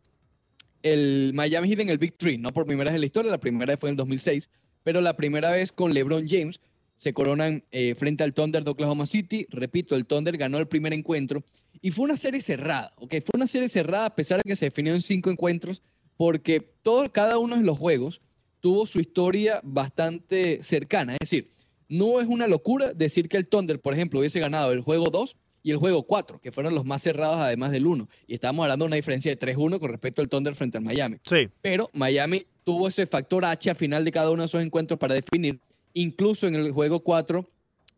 S2: el Miami Heat en el Big Three, no por primera vez en la historia, la primera vez fue en el 2006, pero la primera vez con LeBron James se coronan eh, frente al Thunder de Oklahoma City. Repito, el Thunder ganó el primer encuentro y fue una serie cerrada, ¿ok? Fue una serie cerrada a pesar de que se definió en cinco encuentros, porque todo, cada uno de los juegos tuvo su historia bastante cercana. Es decir, no es una locura decir que el Thunder, por ejemplo, hubiese ganado el juego 2 y el juego 4, que fueron los más cerrados además del 1. Y estamos hablando de una diferencia de 3-1 con respecto al Thunder frente al Miami
S3: Sí,
S2: pero Miami tuvo ese factor H al final de cada uno de esos encuentros para definir, incluso en el juego 4,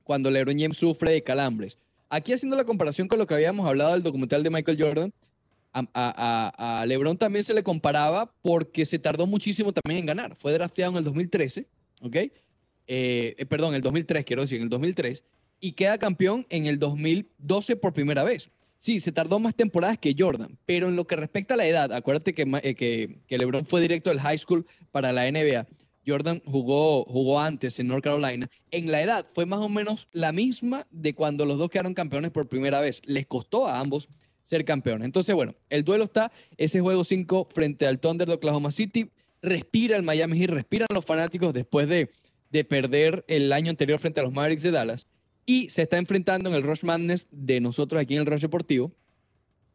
S2: cuando LeBron James sufre de calambres. Aquí haciendo la comparación con lo que habíamos hablado del documental de Michael Jordan, a, a- a- LeBron también se le comparaba porque se tardó muchísimo también en ganar. Fue drafteado en el 2013, ¿ok? Eh, eh, perdón, el 2003, quiero decir, en el 2003, y queda campeón en el 2012 por primera vez. Sí, se tardó más temporadas que Jordan, pero en lo que respecta a la edad, acuérdate que, eh, que LeBron fue directo del high school para la NBA. Jordan jugó, jugó antes en North Carolina. En la edad fue más o menos la misma de cuando los dos quedaron campeones por primera vez. Les costó a ambos ser campeones. Entonces, bueno, el duelo está, ese juego 5 frente al Thunder de Oklahoma City. Respira el Miami Heat, respiran los fanáticos después de, de perder el año anterior frente a los Mavericks de Dallas. Y se está enfrentando en el Rush Madness de nosotros aquí en el Rush Deportivo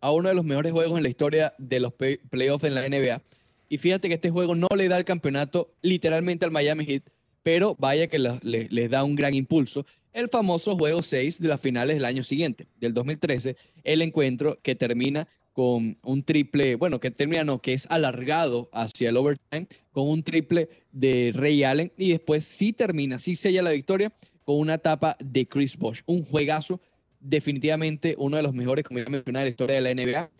S2: a uno de los mejores juegos en la historia de los play- playoffs en la NBA. Y fíjate que este juego no le da el campeonato literalmente al Miami Heat, pero vaya que la- le- les da un gran impulso. El famoso juego 6 de las finales del año siguiente, del 2013, el encuentro que termina con un triple, bueno, que termina, no, que es alargado hacia el overtime, con un triple de Ray Allen y después sí termina, sí sella la victoria con una tapa de Chris Bosh. Un juegazo, definitivamente uno de los mejores, como ya mencioné, de la historia de la NBA.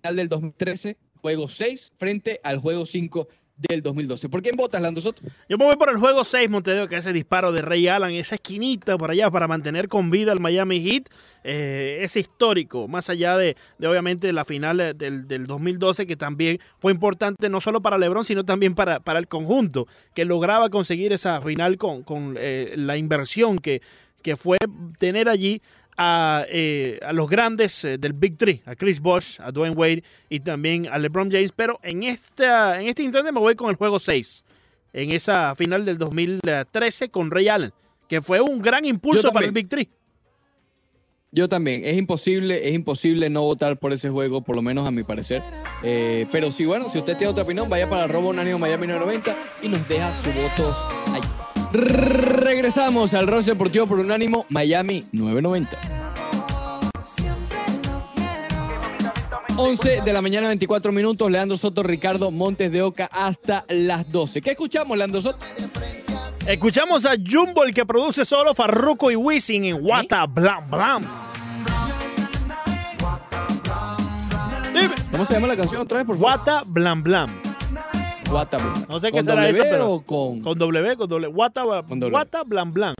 S2: Final del 2013, juego 6 frente al juego 5 del 2012. ¿Por quién votas, Lando Soto?
S3: Yo me voy por el juego 6, Montedeo, que es ese disparo de Ray Allen, esa esquinita por allá para mantener con vida al Miami Heat. Eh, es histórico, más allá de, de, obviamente la final del, del 2012, que también fue importante no solo para LeBron, sino también para, para el conjunto, que lograba conseguir esa final con, con eh, la inversión que, que fue tener allí a, eh, a los grandes eh, del Big Three, a Chris Bosh, a Dwayne Wade y también a LeBron James. Pero en, esta, en este instante me voy con el juego 6, en esa final del 2013 con Ray Allen, que fue un gran impulso para el Big Three.
S2: Yo también. Es imposible, es imposible no votar por ese juego, por lo menos a mi parecer. Eh, pero sí, bueno, si usted tiene otra opinión, vaya para Robo Unánimo Miami 990 y nos deja su voto. Regresamos al Ross Deportivo por Unánimo, Miami 990. 11 de la mañana, 24 minutos. Leandro Soto, Ricardo Montes de Oca hasta las 12. ¿Qué escuchamos, Leandro Soto?
S3: Escuchamos a Jumbo, el que produce solo Farruko y Wisin en Wata Blam Blam. Dime.
S2: ¿Cómo se llama la canción otra vez, por favor?
S3: Wata Blam Blam.
S2: Guata, bro.
S3: No sé qué
S2: ¿Con
S3: será
S2: W
S3: eso, pero
S2: con...
S3: con W, con W. Wata,
S2: Con W.
S3: Blam.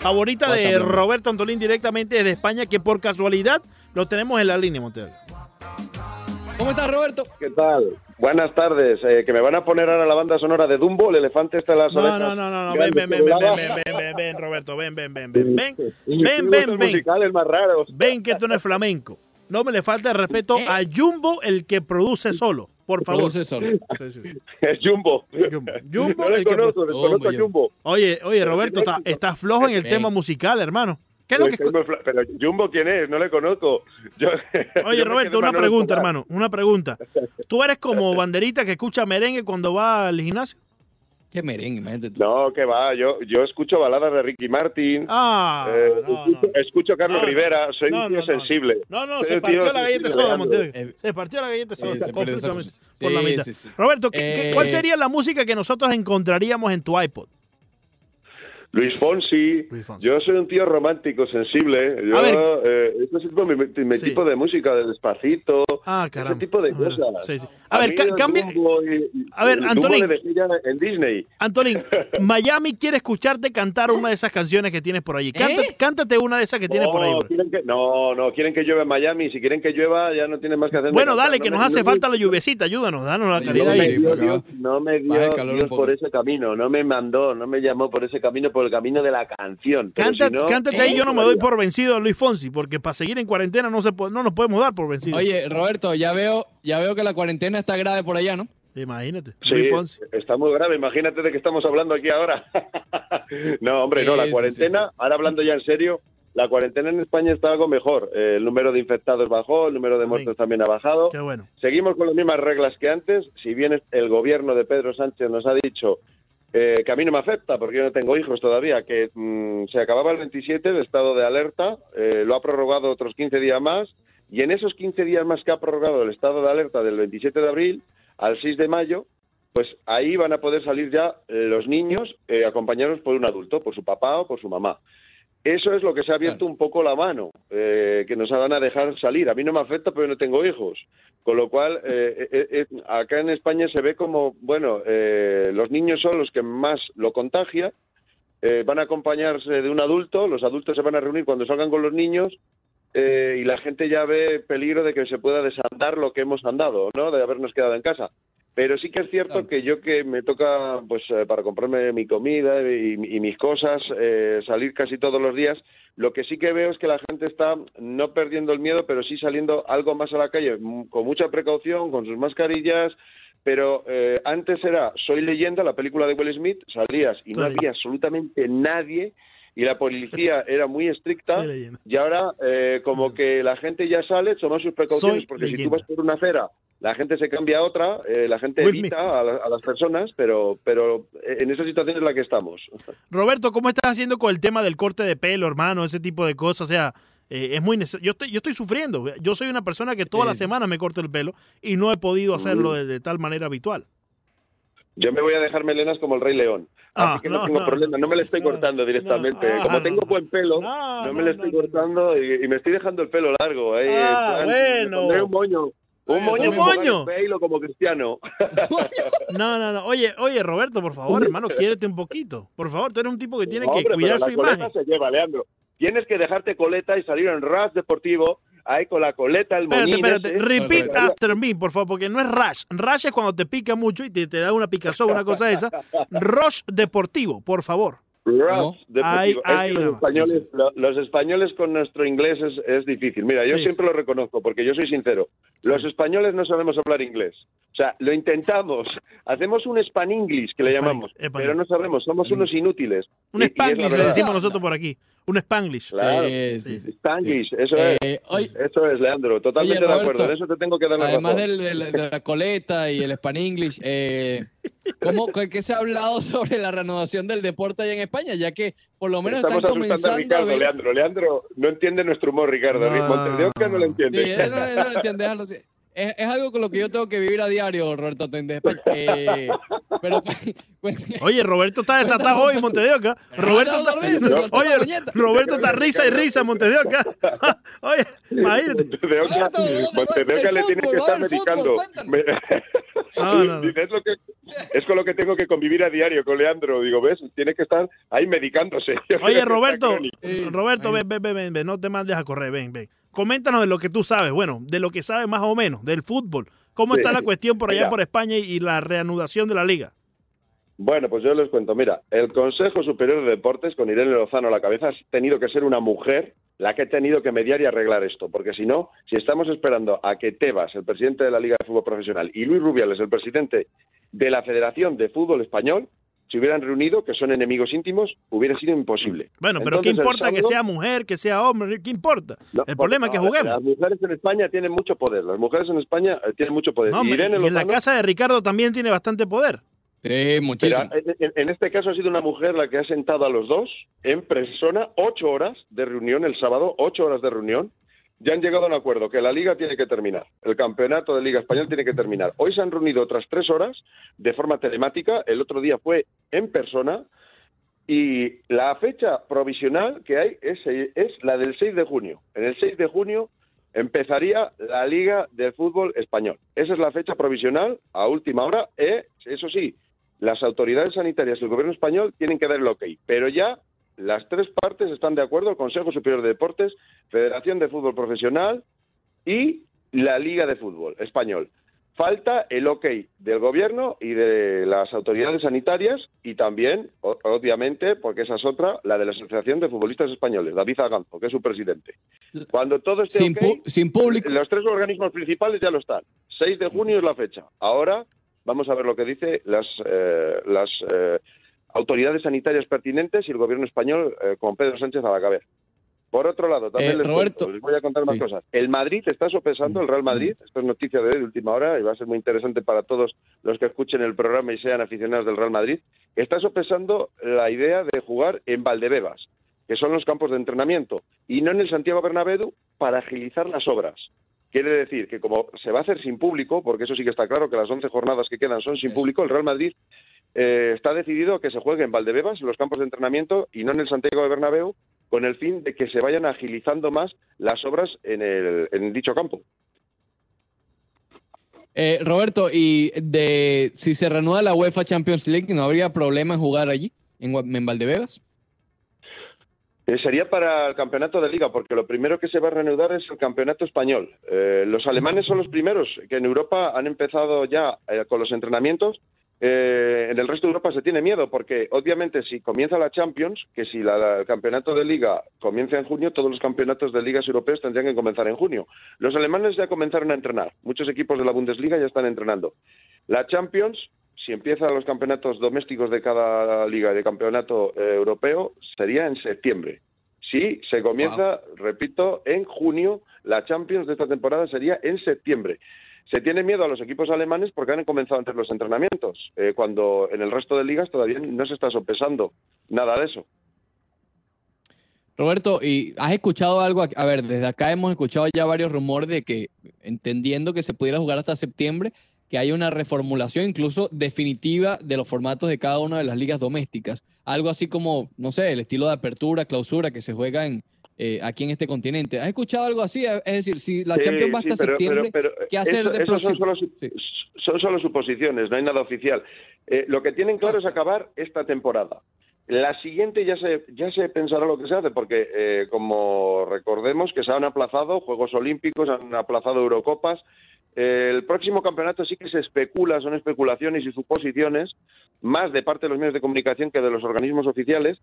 S3: Favorita de. Roberto Antolín directamente desde España, que por casualidad lo tenemos en la línea, Montero.
S2: ¿Cómo estás, Roberto?
S7: ¿Qué tal? Buenas tardes. Eh, que me van a poner ahora la banda sonora de Dumbo, el elefante está en las
S3: No,
S7: orejas.
S3: no, no, no, no. Ven, ven, ven, ven, ven, ven, ven, ven, ven, Roberto, ven, ven, ven, ven, ven, ven, ven, ven.
S7: musicales más raros.
S3: Ven que esto no es flamenco. No me le falta el respeto a Jumbo, el que produce solo. Por favor. Sí,
S7: Jumbo.
S3: Jumbo. Jumbo,
S7: no
S3: el que
S7: conozco, desconozco
S2: Jumbo,
S7: a Jumbo.
S3: Oye, oye, Roberto, está- estás flojo en el tema musical, hermano. ¿Qué es lo que
S7: muy fla- Pero Jumbo, ¿quién es? No le conozco. Yo- <laughs>
S3: Oye, Roberto, una pregunta, hermano, una pregunta. ¿Tú eres como banderita que escucha merengue cuando va al gimnasio?
S2: Qué merengue, imagínate tú.
S7: No, que va. Yo, yo escucho baladas de Ricky Martin.
S3: Ah,
S7: eh,
S3: no,
S7: escucho,
S3: no.
S7: escucho a Carlos
S3: No.
S7: Rivera. Soy
S3: No,
S7: un tío sensible.
S3: No, no,
S7: Soy
S3: se
S7: tío
S3: partió la galleta soda.
S2: Eh,
S3: Se partió la galleta soda,
S2: se
S3: completamente. Por la mitad.
S2: sí, sí.
S3: Roberto, ¿qué- qué- ¿cuál
S2: Eh,
S3: sería la música que nosotros encontraríamos en tu iPod?
S7: Luis Fonsi.
S3: Luis Fonsi.
S7: Yo soy un tío romántico, sensible. Yo,
S3: A ver.
S7: eh, este es tipo, mi, mi
S3: Sí.
S7: tipo de música, de despacito.
S3: Ah, caramba.
S7: Ese tipo de
S3: A ver,
S7: cosas.
S3: sí, sí. A ver,
S7: mí
S3: ca-
S7: el
S3: cambia-
S7: y-
S3: A ver,
S7: ya en Disney.
S3: Antolín, <laughs> Miami quiere escucharte cantar una de esas canciones que tienes por allí. Cántate,
S2: ¿Eh?
S3: cántate una de esas que tienes por ahí.
S7: No,
S3: bro.
S7: quieren que, no, no, quieren que llueva en Miami. Si quieren que llueva, ya no tienen más que hacer.
S3: Bueno,
S7: Cantar.
S3: dale, que nos hace falta la lluviecita. Ayúdanos, danos la
S2: Sí,
S3: caridad
S7: No me dio, Dios, no me Dios por ese camino, no me mandó, no me llamó por ese camino, por el camino de la canción.
S3: Canta-
S7: si no,
S3: cántate ahí,
S2: ¿Eh?
S3: yo no me doy por vencido a Luis Fonsi, porque para seguir en cuarentena no se no nos podemos dar por vencido.
S2: Oye, Roberto, ya veo, ya veo que la cuarentena está grave por allá, ¿no?
S3: Imagínate,
S7: Sí,
S3: Luis Fonsi.
S7: está muy grave. Imagínate de qué estamos hablando aquí ahora. <laughs> no, hombre, no, la
S2: sí,
S7: cuarentena,
S2: sí,
S7: ahora hablando ya en serio, la cuarentena en España está algo mejor. Eh, el número de infectados bajó, el número de muertos
S3: Amén.
S7: también ha bajado.
S3: Qué bueno.
S7: Seguimos con las mismas reglas que antes. Si bien el gobierno de Pedro Sánchez nos ha dicho eh, que a mí no me afecta, porque yo no tengo hijos todavía, que mm, se acababa el 27 de estado de alerta, eh, lo ha prorrogado otros 15 días más, y en esos 15 días más que ha prorrogado el estado de alerta del 27 de abril al 6 de mayo, pues ahí van a poder salir ya los niños eh, acompañados por un adulto, por su papá o por su mamá. Eso es lo que se ha abierto un poco la mano, eh, que nos van a dejar salir. A mí no me afecta porque no tengo hijos. Con lo cual, eh, eh, eh, acá en España se ve como, bueno, eh, los niños son los que más lo contagian, eh, van a acompañarse de un adulto, los adultos se van a reunir cuando salgan con los niños eh, y la gente ya ve peligro de que se pueda desandar lo que hemos andado, ¿no? De habernos quedado en casa. Pero sí que es cierto
S2: Claro.
S7: que yo que me toca, pues, eh, para comprarme mi comida y, y mis cosas, eh, salir casi todos los días, lo que sí que veo es que la gente está no perdiendo el miedo, pero sí saliendo algo más a la calle, m- con mucha precaución, con sus mascarillas, pero eh, antes era Soy leyenda, la película de Will Smith, salías y no había absolutamente nadie y la policía <laughs> era muy estricta y ahora eh, como que la gente ya sale, toma sus precauciones,
S3: Soy
S7: porque si tú vas por una acera, la gente se cambia a otra, eh, la gente evita a, la- a las personas, pero, pero eh, en esa situación es la que estamos. <laughs>
S3: Roberto, ¿cómo estás haciendo con el tema del corte de pelo, hermano? Ese tipo de cosas. O sea, eh, es muy necesario. Yo estoy, yo estoy sufriendo. Yo soy una persona que toda
S2: Sí,
S3: la semana me corto el pelo y no he podido hacerlo de, de tal manera habitual.
S7: Yo me voy a dejar melenas como el Rey León.
S3: Ah,
S7: Así que no,
S3: no,
S7: tengo
S3: no,
S7: problema, no me le estoy
S3: no,
S7: cortando directamente.
S3: ah,
S7: como tengo buen pelo,
S3: No,
S7: me le estoy cortando y, y me estoy dejando el pelo largo. ahí,
S3: Ah, bueno.
S7: un moño. Un moño,
S3: ¿Un
S7: como
S3: moño?
S7: Como cristiano. <laughs>
S3: No, no, no. Oye, oye, Roberto, por favor, hermano, quiérete un poquito. Por favor, tú eres un tipo que tiene
S7: No,
S3: que
S7: hombre,
S3: cuidar
S7: pero
S3: su
S7: la coleta
S3: imagen.
S7: se lleva, Leandro. Tienes que dejarte coleta y salir en Ras Deportivo, ahí con la coleta, el
S3: Espérate, espérate.
S7: ese.
S3: Repeat after me, por favor, porque no es rash. Rash es cuando te pica mucho y te, te da una picazón, una cosa esa. <laughs> Rush deportivo, por favor.
S7: Los, españoles, lo- los españoles con nuestro inglés es, es difícil. Mira, yo
S3: Sí.
S7: siempre lo reconozco porque yo soy sincero. Los españoles no sabemos hablar inglés. O sea, lo intentamos, <laughs> hacemos un span English que le
S3: Span-
S7: llamamos,
S3: Span-
S7: pero no sabemos, somos unos inútiles.
S3: Un
S7: la
S3: Spanglish le decimos nosotros por aquí. Un Spanglish.
S7: Claro.
S2: Eh, sí, sí.
S7: Spanglish, eso
S2: Eh,
S7: es.
S2: oye,
S7: Eso es, Leandro, totalmente
S2: Oye,
S7: de acuerdo.
S2: Roberto,
S7: En eso te tengo que dar la
S2: Además del- del- de la coleta y el Span English, eh, <laughs> ¿cómo, qué, qué se ha hablado sobre la renovación del deporte allá en España? Ya que por lo menos
S7: Estamos
S2: están
S7: a
S2: comenzando a
S7: Ricardo,
S2: ver...
S7: Leandro. Leandro no entiende nuestro humor, Ricardo.
S3: No, no,
S7: Oca no lo
S3: no.
S2: Sí,
S7: entiende.
S2: eso, eso lo entiende. Es, es algo con lo que yo tengo que vivir a diario, Roberto. <laughs> Eh, pero, pues,
S3: Oye, Roberto está desatado hoy en Montedeoca. <laughs> Roberto está... <laughs> Oye, Roberto está risa y risa en Montedeoca. Oye, imagínate.
S2: El
S7: le tiene que estar medicando.
S3: No, no, no.
S7: Es, lo que, es con lo que tengo que convivir a diario con Leandro. Digo, ¿ves? Tiene que estar ahí medicándose.
S3: Oye, Roberto, Roberto, ven, ven, ven, ven, no te mandes a correr, ven, ven. Coméntanos de lo que tú sabes, bueno, de lo que sabes más o menos, del fútbol. ¿Cómo
S7: Sí.
S3: está la cuestión por allá
S7: Mira.
S3: por España y, y la reanudación de la liga?
S7: Bueno, pues yo les cuento. Mira, el Consejo Superior de Deportes, con Irene Lozano a la cabeza, ha tenido que ser una mujer la que ha tenido que mediar y arreglar esto. Porque si no, si estamos esperando a que Tebas, el presidente de la Liga de Fútbol Profesional, y Luis Rubiales, el presidente de la Federación de Fútbol Español, se hubieran reunido, que son enemigos íntimos, hubiera sido imposible.
S3: Bueno, pero ¿qué
S7: Entonces,
S3: importa que
S7: sábado-
S3: sea mujer, que sea hombre? ¿Qué importa?
S7: No,
S3: el problema es que
S7: no,
S3: juguemos.
S7: Las mujeres en España tienen mucho poder. Las mujeres en España eh, tienen mucho poder.
S3: No, hombre,
S7: Irene
S3: y en la
S7: Lozano-
S3: casa de Ricardo también tiene bastante poder.
S2: Sí,
S7: Pero
S2: muchísimo.
S7: en, en- en este caso ha sido una mujer la que ha sentado a los dos en persona ocho horas de reunión el sábado, ocho horas de reunión. Ya han llegado a un acuerdo que la liga tiene que terminar, el campeonato de Liga Español tiene que terminar. Hoy se han reunido otras tres horas de forma telemática, el otro día fue en persona y la fecha provisional que hay es, la del 6 de junio. En el 6 de junio empezaría la Liga de Fútbol Español. Esa es la fecha provisional a última hora. E, eso sí, las autoridades sanitarias y el gobierno español tienen que dar el ok. Pero ya las tres partes están de acuerdo, el Consejo Superior de Deportes, Federación de Fútbol Profesional y la Liga de Fútbol Español. Falta el ok del gobierno y de las autoridades sanitarias y también, obviamente, porque esa es otra, la de la Asociación de Futbolistas Españoles, David Aganzo, que es su presidente. Cuando todo esté
S2: sin público.
S7: los tres organismos principales ya lo están. 6 de junio es la fecha. Ahora vamos a ver lo que dice las, eh, las eh, autoridades sanitarias pertinentes y el gobierno español eh, con Pedro Sánchez a la cabeza. Por otro lado, también
S2: Eh,
S7: les,
S2: Roberto.
S7: cuento, les voy a contar más
S2: Sí.
S7: cosas. El Madrid está sopesando, el Real Madrid, esto es noticia de hoy, de última hora, y va a ser muy interesante para todos los que escuchen el programa y sean aficionados del Real Madrid, está sopesando la idea de jugar en Valdebebas, que son los campos de entrenamiento, y no en el Santiago Bernabéu para agilizar las obras. Quiere decir que como se va a hacer sin público, porque eso sí que está claro que las 11 jornadas que quedan son sin público, el Real Madrid eh, está decidido que se juegue en Valdebebas, en los campos de entrenamiento, y no en el Santiago de Bernabéu, con el fin de que se vayan agilizando más las obras en, el, en dicho campo.
S2: Eh, Roberto, y de si se reanuda la UEFA Champions League, ¿no habría problema en jugar allí, en, en Valdebebas?
S7: Eh, sería para el campeonato de liga, porque lo primero que se va a reanudar es el campeonato español. Eh, los alemanes son los primeros que en Europa han empezado ya eh, con los entrenamientos. Eh, en el resto de Europa se tiene miedo, porque obviamente si comienza la Champions, que si la- la- el campeonato de liga comienza en junio, todos los campeonatos de ligas europeos tendrían que comenzar en junio. Los alemanes ya comenzaron a entrenar. Muchos equipos de la Bundesliga ya están entrenando. La Champions, si empiezan los campeonatos domésticos de cada liga y de campeonato eh, europeo, sería en septiembre. Si se comienza, repito, en junio, la Champions de esta temporada sería en septiembre. Se tiene miedo a los equipos alemanes porque han comenzado antes los entrenamientos, eh, cuando en el resto de ligas todavía no se está sopesando nada de eso.
S2: Roberto, ¿y has escuchado algo? A ver, desde acá hemos escuchado ya varios rumores de que, entendiendo que se pudiera jugar hasta septiembre, que hay una reformulación incluso definitiva de los formatos de cada una de las ligas domésticas. Algo así como, no sé, el estilo de apertura, clausura que se juega en, eh, aquí en este continente. ¿Has escuchado algo así? Es decir, si la
S7: Sí,
S2: Champions va
S7: sí,
S2: hasta
S7: pero-
S2: septiembre,
S7: pero- pero
S2: ¿qué hacer
S7: eso-
S2: de
S7: eso son
S2: próximo?
S7: solo, su-
S2: Sí.
S7: son solo suposiciones, no hay nada oficial. Eh, lo que tienen claro es acabar esta temporada. La siguiente ya se, ya se pensará lo que se hace, porque eh, como recordemos que se han aplazado Juegos Olímpicos, han aplazado Eurocopas. Eh, el próximo campeonato sí que se especula, son especulaciones y suposiciones, más de parte de los medios de comunicación que de los organismos oficiales,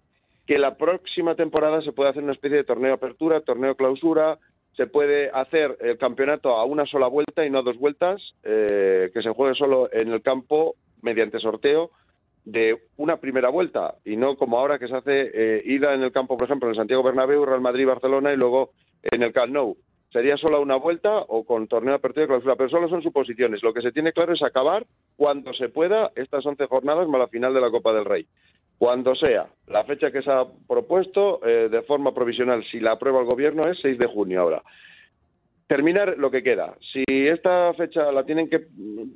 S7: que la próxima temporada se puede hacer una especie de torneo apertura, torneo clausura, se puede hacer el campeonato a una sola vuelta y no a dos vueltas, eh, que se juegue solo en el campo mediante sorteo de una primera vuelta y no como ahora que se hace eh, ida en el campo, por ejemplo, en Santiago Bernabéu, Real Madrid, Barcelona y luego en el Camp Nou. Sería solo una vuelta o con torneo apertura y clausura, pero solo son suposiciones. Lo que se tiene claro es acabar cuando se pueda estas 11 jornadas más la final de la Copa del Rey. Cuando sea. La fecha que se ha propuesto eh, de forma provisional, si la aprueba el gobierno, es 6 de junio ahora terminar lo que queda. Si esta fecha la tienen que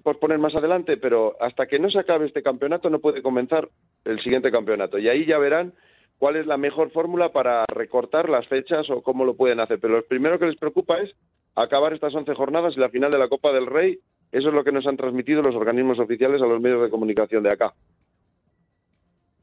S7: posponer más adelante, pero hasta que no se acabe este campeonato no puede comenzar el siguiente campeonato. Y ahí ya verán cuál es la mejor fórmula para recortar las fechas o cómo lo pueden hacer. Pero lo primero que les preocupa es acabar estas 11 jornadas y la final de la Copa del Rey. Eso es lo que nos han transmitido los organismos oficiales a los medios de comunicación de acá.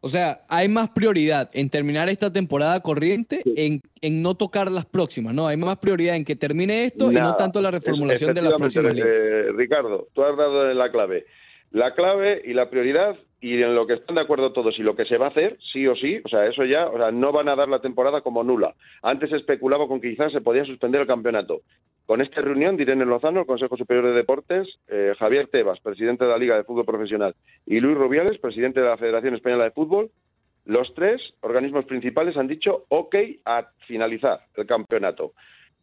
S2: O sea, hay más prioridad en terminar esta temporada corriente en, en no tocar las próximas, ¿no? Hay más prioridad en que termine esto y no tanto la reformulación de las próximas
S7: eh, Ricardo, tú has dado en la clave. La clave y la prioridad y en lo que están de acuerdo todos y lo que se va a hacer, sí o sí, o sea, eso ya, o sea, no van a dar la temporada como nula. Antes especulaba con que quizás se podía suspender el campeonato. Con esta reunión, Irene Lozano, el Consejo Superior de Deportes, eh, Javier Tebas, presidente de la Liga de Fútbol Profesional, y Luis Rubiales, presidente de la Federación Española de Fútbol, los tres organismos principales han dicho ok a finalizar el campeonato.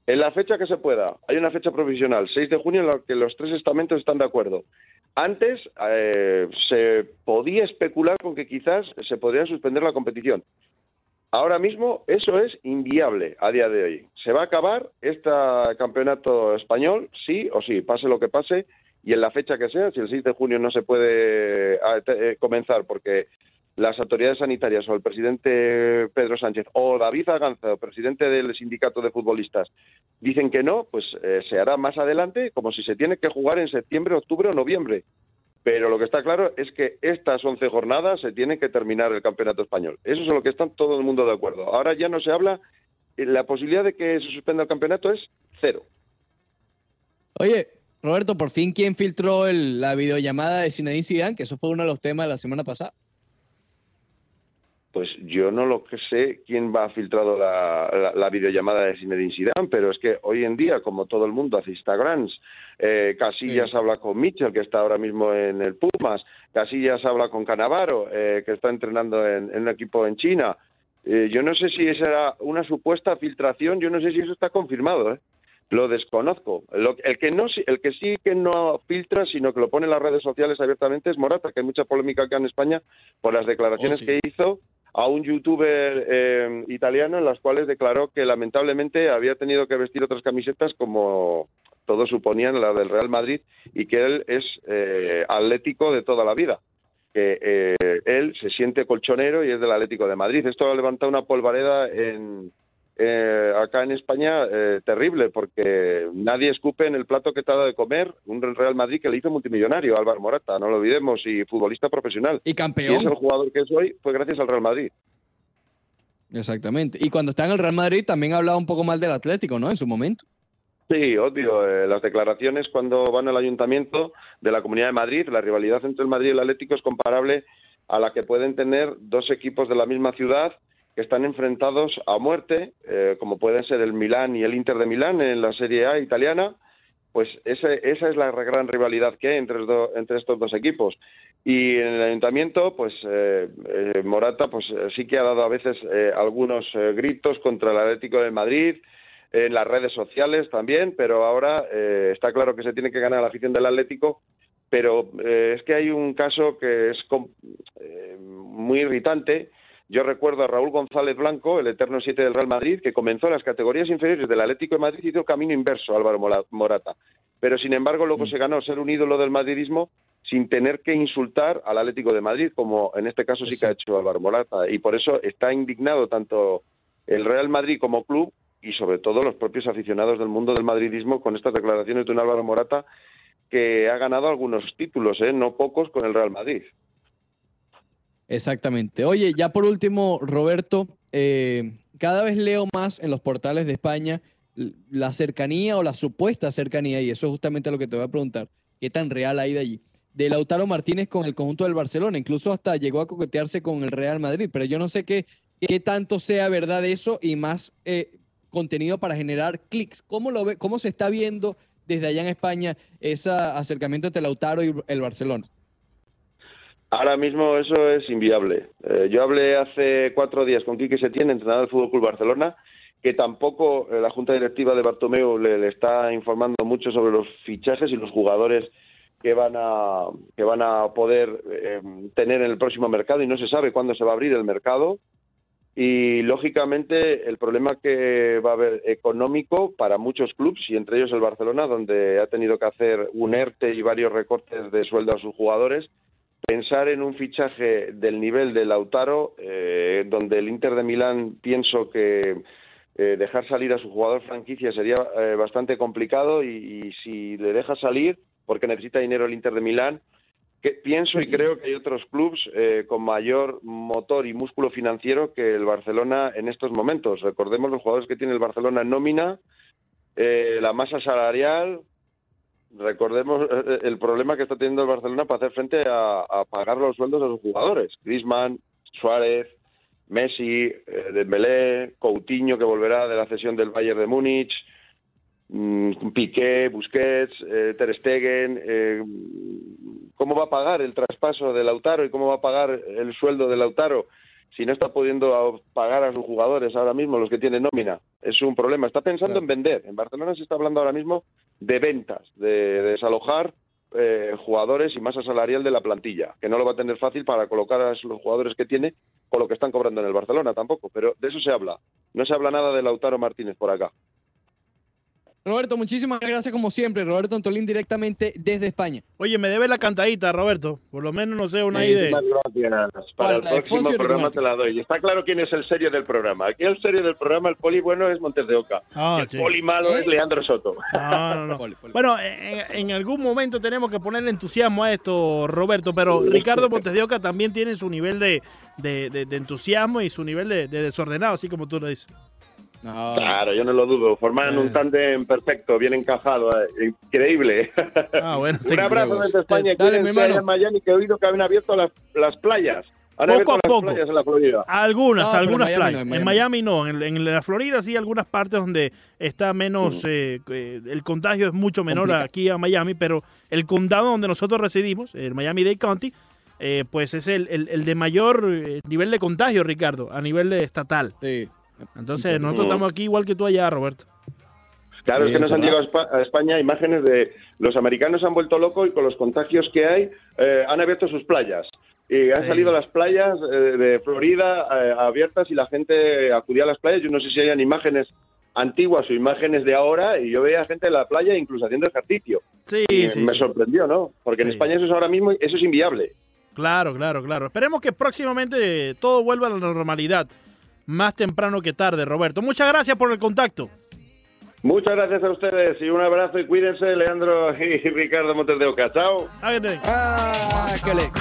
S7: En la fecha que se pueda, hay una fecha provisional, 6 de junio, en la que los tres estamentos están de acuerdo. Antes eh, se podía especular con que quizás se podría suspender la competición. Ahora mismo eso es inviable a día de hoy. Se va a acabar este campeonato español, sí o sí, pase lo que pase, y en la fecha que sea, si el 6 de junio no se puede te- eh, comenzar porque las autoridades sanitarias o el presidente Pedro Sánchez o David Aganza, presidente del sindicato de futbolistas, dicen que no, pues eh, se hará más adelante como si se tiene que jugar en septiembre, octubre o noviembre. Pero lo que está claro es que estas 11 jornadas se tiene que terminar el campeonato español. Eso es lo que está todo el mundo de acuerdo. Ahora ya no se habla, eh, la posibilidad de que se suspenda el campeonato es cero.
S2: Oye, Roberto, por fin, ¿quién filtró el- la videollamada de Zinedine Zidane? Que eso fue uno de los temas de la semana pasada.
S7: Pues yo no lo que sé quién va a filtrado la, la, la videollamada de Zinedine Zidane, pero es que hoy en día, como todo el mundo hace Instagrams, eh, Casillas
S2: Sí.
S7: habla con Mitchell, que está ahora mismo en el Pumas, Casillas habla con Canavaro, eh, que está entrenando en, en un equipo en China. Eh, yo no sé si esa era una supuesta filtración, yo no sé si eso está confirmado, ¿eh? Lo desconozco. Lo- el, que no, sí- el que sí que no filtra, sino que lo pone en las redes sociales abiertamente es Morata, que hay mucha polémica acá en España por las declaraciones
S2: sí.
S7: que hizo a un youtuber eh, italiano en las cuales declaró que lamentablemente había tenido que vestir otras camisetas como todos suponían la del Real Madrid y que él es eh, atlético de toda la vida que eh, él se siente colchonero y es del Atlético de Madrid. Esto ha levantado una polvareda en, eh, acá en España eh, terrible, porque nadie escupe en el plato que te ha dado de comer un Real Madrid que le hizo multimillonario, Álvaro Morata, no lo olvidemos, y futbolista profesional.
S2: Y
S7: Y
S2: campeón.
S7: es el jugador que es hoy, fue gracias al Real Madrid.
S2: Exactamente. Y cuando está en el Real Madrid también hablaba un poco mal del Atlético, ¿no? En su momento.
S7: Sí, obvio. eh, las declaraciones cuando van al ayuntamiento de la Comunidad de Madrid, la rivalidad entre el Madrid y el Atlético es comparable a la que pueden tener dos equipos de la misma ciudad que están enfrentados a muerte, eh, como pueden ser el Milán y el Inter de Milán en la Serie A italiana. Pues ese- esa es la gran rivalidad que hay entre, estos dos equipos. Y en el ayuntamiento, pues eh, eh, Morata, pues eh, sí que ha dado a veces eh, algunos gritos contra el Atlético de Madrid, en las redes sociales también, pero ahora está claro que se tiene que ganar la afición del Atlético, pero es que hay un caso que es eh, muy irritante. Yo recuerdo a Raúl González Blanco, el eterno 7 del Real Madrid, que comenzó en las categorías inferiores del Atlético de Madrid y hizo camino inverso a Álvaro Morata. Pero sin embargo luego
S2: Mm.
S7: se ganó ser un ídolo del madridismo sin tener que insultar al Atlético de Madrid, como en este caso sí que ha hecho Álvaro Morata. Y por eso está indignado tanto el Real Madrid como club y sobre todo los propios aficionados del mundo del madridismo con estas declaraciones de un Álvaro Morata que ha ganado algunos títulos, ¿eh? no pocos, con el Real Madrid.
S2: Exactamente. Oye, ya por último, Roberto, eh, cada vez leo más en los portales de España la cercanía o la supuesta cercanía, y eso es justamente lo que te voy a preguntar, ¿qué tan real hay de allí? De Lautaro Martínez con el conjunto del Barcelona, incluso hasta llegó a coquetearse con el Real Madrid, pero yo no sé qué, qué tanto sea verdad eso y más, eh, contenido para generar clics. ¿Cómo, lo ve, ¿Cómo se está viendo desde allá en España ese acercamiento entre Lautaro y el Barcelona?
S7: Ahora mismo eso es inviable. Eh, yo hablé hace cuatro días con Quique Setién, entrenador del Fútbol Club Barcelona, que tampoco eh, la Junta Directiva de Bartomeu le, está informando mucho sobre los fichajes y los jugadores que van a que van a poder eh, tener en el próximo mercado y no se sabe cuándo se va a abrir el mercado y lógicamente el problema que va a haber económico para muchos clubes y entre ellos el Barcelona donde ha tenido que hacer un ERTE y varios recortes de sueldo a sus jugadores pensar en un fichaje del nivel de Lautaro eh, donde el Inter de Milán pienso que eh, dejar salir a su jugador franquicia sería eh, bastante complicado y, si le deja salir porque necesita dinero el Inter de Milán. Que pienso y creo que hay otros clubes eh, con mayor motor y músculo financiero que el Barcelona en estos momentos. Recordemos los jugadores que tiene el Barcelona en nómina, la masa salarial. Recordemos eh, el problema que está teniendo el Barcelona para hacer frente a, pagar los sueldos a sus jugadores. Griezmann, Suárez, Messi, eh, Dembélé, Coutinho que volverá de la cesión del Bayern de Múnich. Mm, Piqué, Busquets, eh, Ter Stegen, eh, ¿cómo va a pagar el traspaso de Lautaro y cómo va a pagar el sueldo de Lautaro si no está pudiendo pagar a sus jugadores ahora mismo, los que tienen nómina? Es un problema. Está pensando
S2: Claro.
S7: en vender. En Barcelona se está hablando ahora mismo de ventas, de, de desalojar eh, jugadores y masa salarial de la plantilla, que no lo va a tener fácil para colocar a los jugadores que tiene con lo que están cobrando en el Barcelona tampoco. Pero de eso se habla. No se habla nada de Lautaro Martínez por acá.
S2: Roberto, muchísimas gracias como siempre. Roberto Antolín directamente desde España.
S3: Oye, me debe la cantadita, Roberto. Por lo menos, no sé, una
S2: Sí,
S3: idea.
S7: Muchísimas gracias. Para el próximo programa te la doy. Está claro quién es el serio del programa. Aquí el serio del programa, el poli bueno es Montes de Oca.
S3: Ah,
S7: el
S3: sí.
S7: poli malo
S2: ¿Eh?
S7: es Leandro Soto.
S3: No, no, no. <laughs>
S2: Poli, poli.
S3: Bueno, en, en algún momento tenemos que ponerle entusiasmo a esto, Roberto, pero Ricardo Montes de Oca también tiene su nivel de, de- de- de entusiasmo y su nivel de, de desordenado, así como tú lo dices.
S2: No,
S7: Claro, yo no lo dudo. Forman un tándem perfecto, bien encajado, eh, increíble.
S3: Ah, bueno. <laughs>
S7: un
S3: te-
S7: abrazo desde España.
S2: Dale,
S7: Cuídense
S2: mi
S7: en Miami, que he oído que han abierto las, las playas. Han
S3: Poco a
S7: las
S3: poco.
S7: playas en la Florida.
S3: Algunas,
S2: No, pero en
S3: algunas
S2: Miami
S3: playas.
S2: no, en
S3: en
S2: Miami.
S3: Miami no, en, en la Florida sí, algunas partes donde está menos, eh, eh, el contagio es mucho menor
S2: Complicado.
S3: aquí a Miami, pero el condado donde nosotros residimos, el Miami-Dade County, eh, pues es el, el- el de mayor eh, nivel de contagio, Ricardo, a nivel de estatal.
S2: sí.
S3: Entonces, nosotros
S7: Mm.
S3: estamos aquí igual que tú allá, Roberto.
S7: Claro,
S2: Sí,
S7: es que nos han llegado a Espa- a España imágenes de los americanos se han vuelto locos y con los contagios que hay eh, han abierto sus playas. Y han
S3: Sí.
S7: salido las playas eh, de Florida eh, abiertas y la gente acudía a las playas. Yo no sé si hayan imágenes antiguas o imágenes de ahora y yo veía gente en la playa incluso haciendo ejercicio.
S3: Sí,
S7: Y
S3: sí,
S7: me
S3: sí.
S7: sorprendió, ¿no? Porque en
S3: Sí.
S7: España eso es ahora mismo, eso es inviable.
S3: Claro, claro, claro. Esperemos que próximamente todo vuelva a la normalidad. Más temprano que tarde, Roberto. Muchas gracias por el contacto.
S7: Muchas gracias a ustedes y un abrazo y cuídense, Leandro y <laughs> Ricardo Montes de Oca. Chao.
S2: Ah, qué le-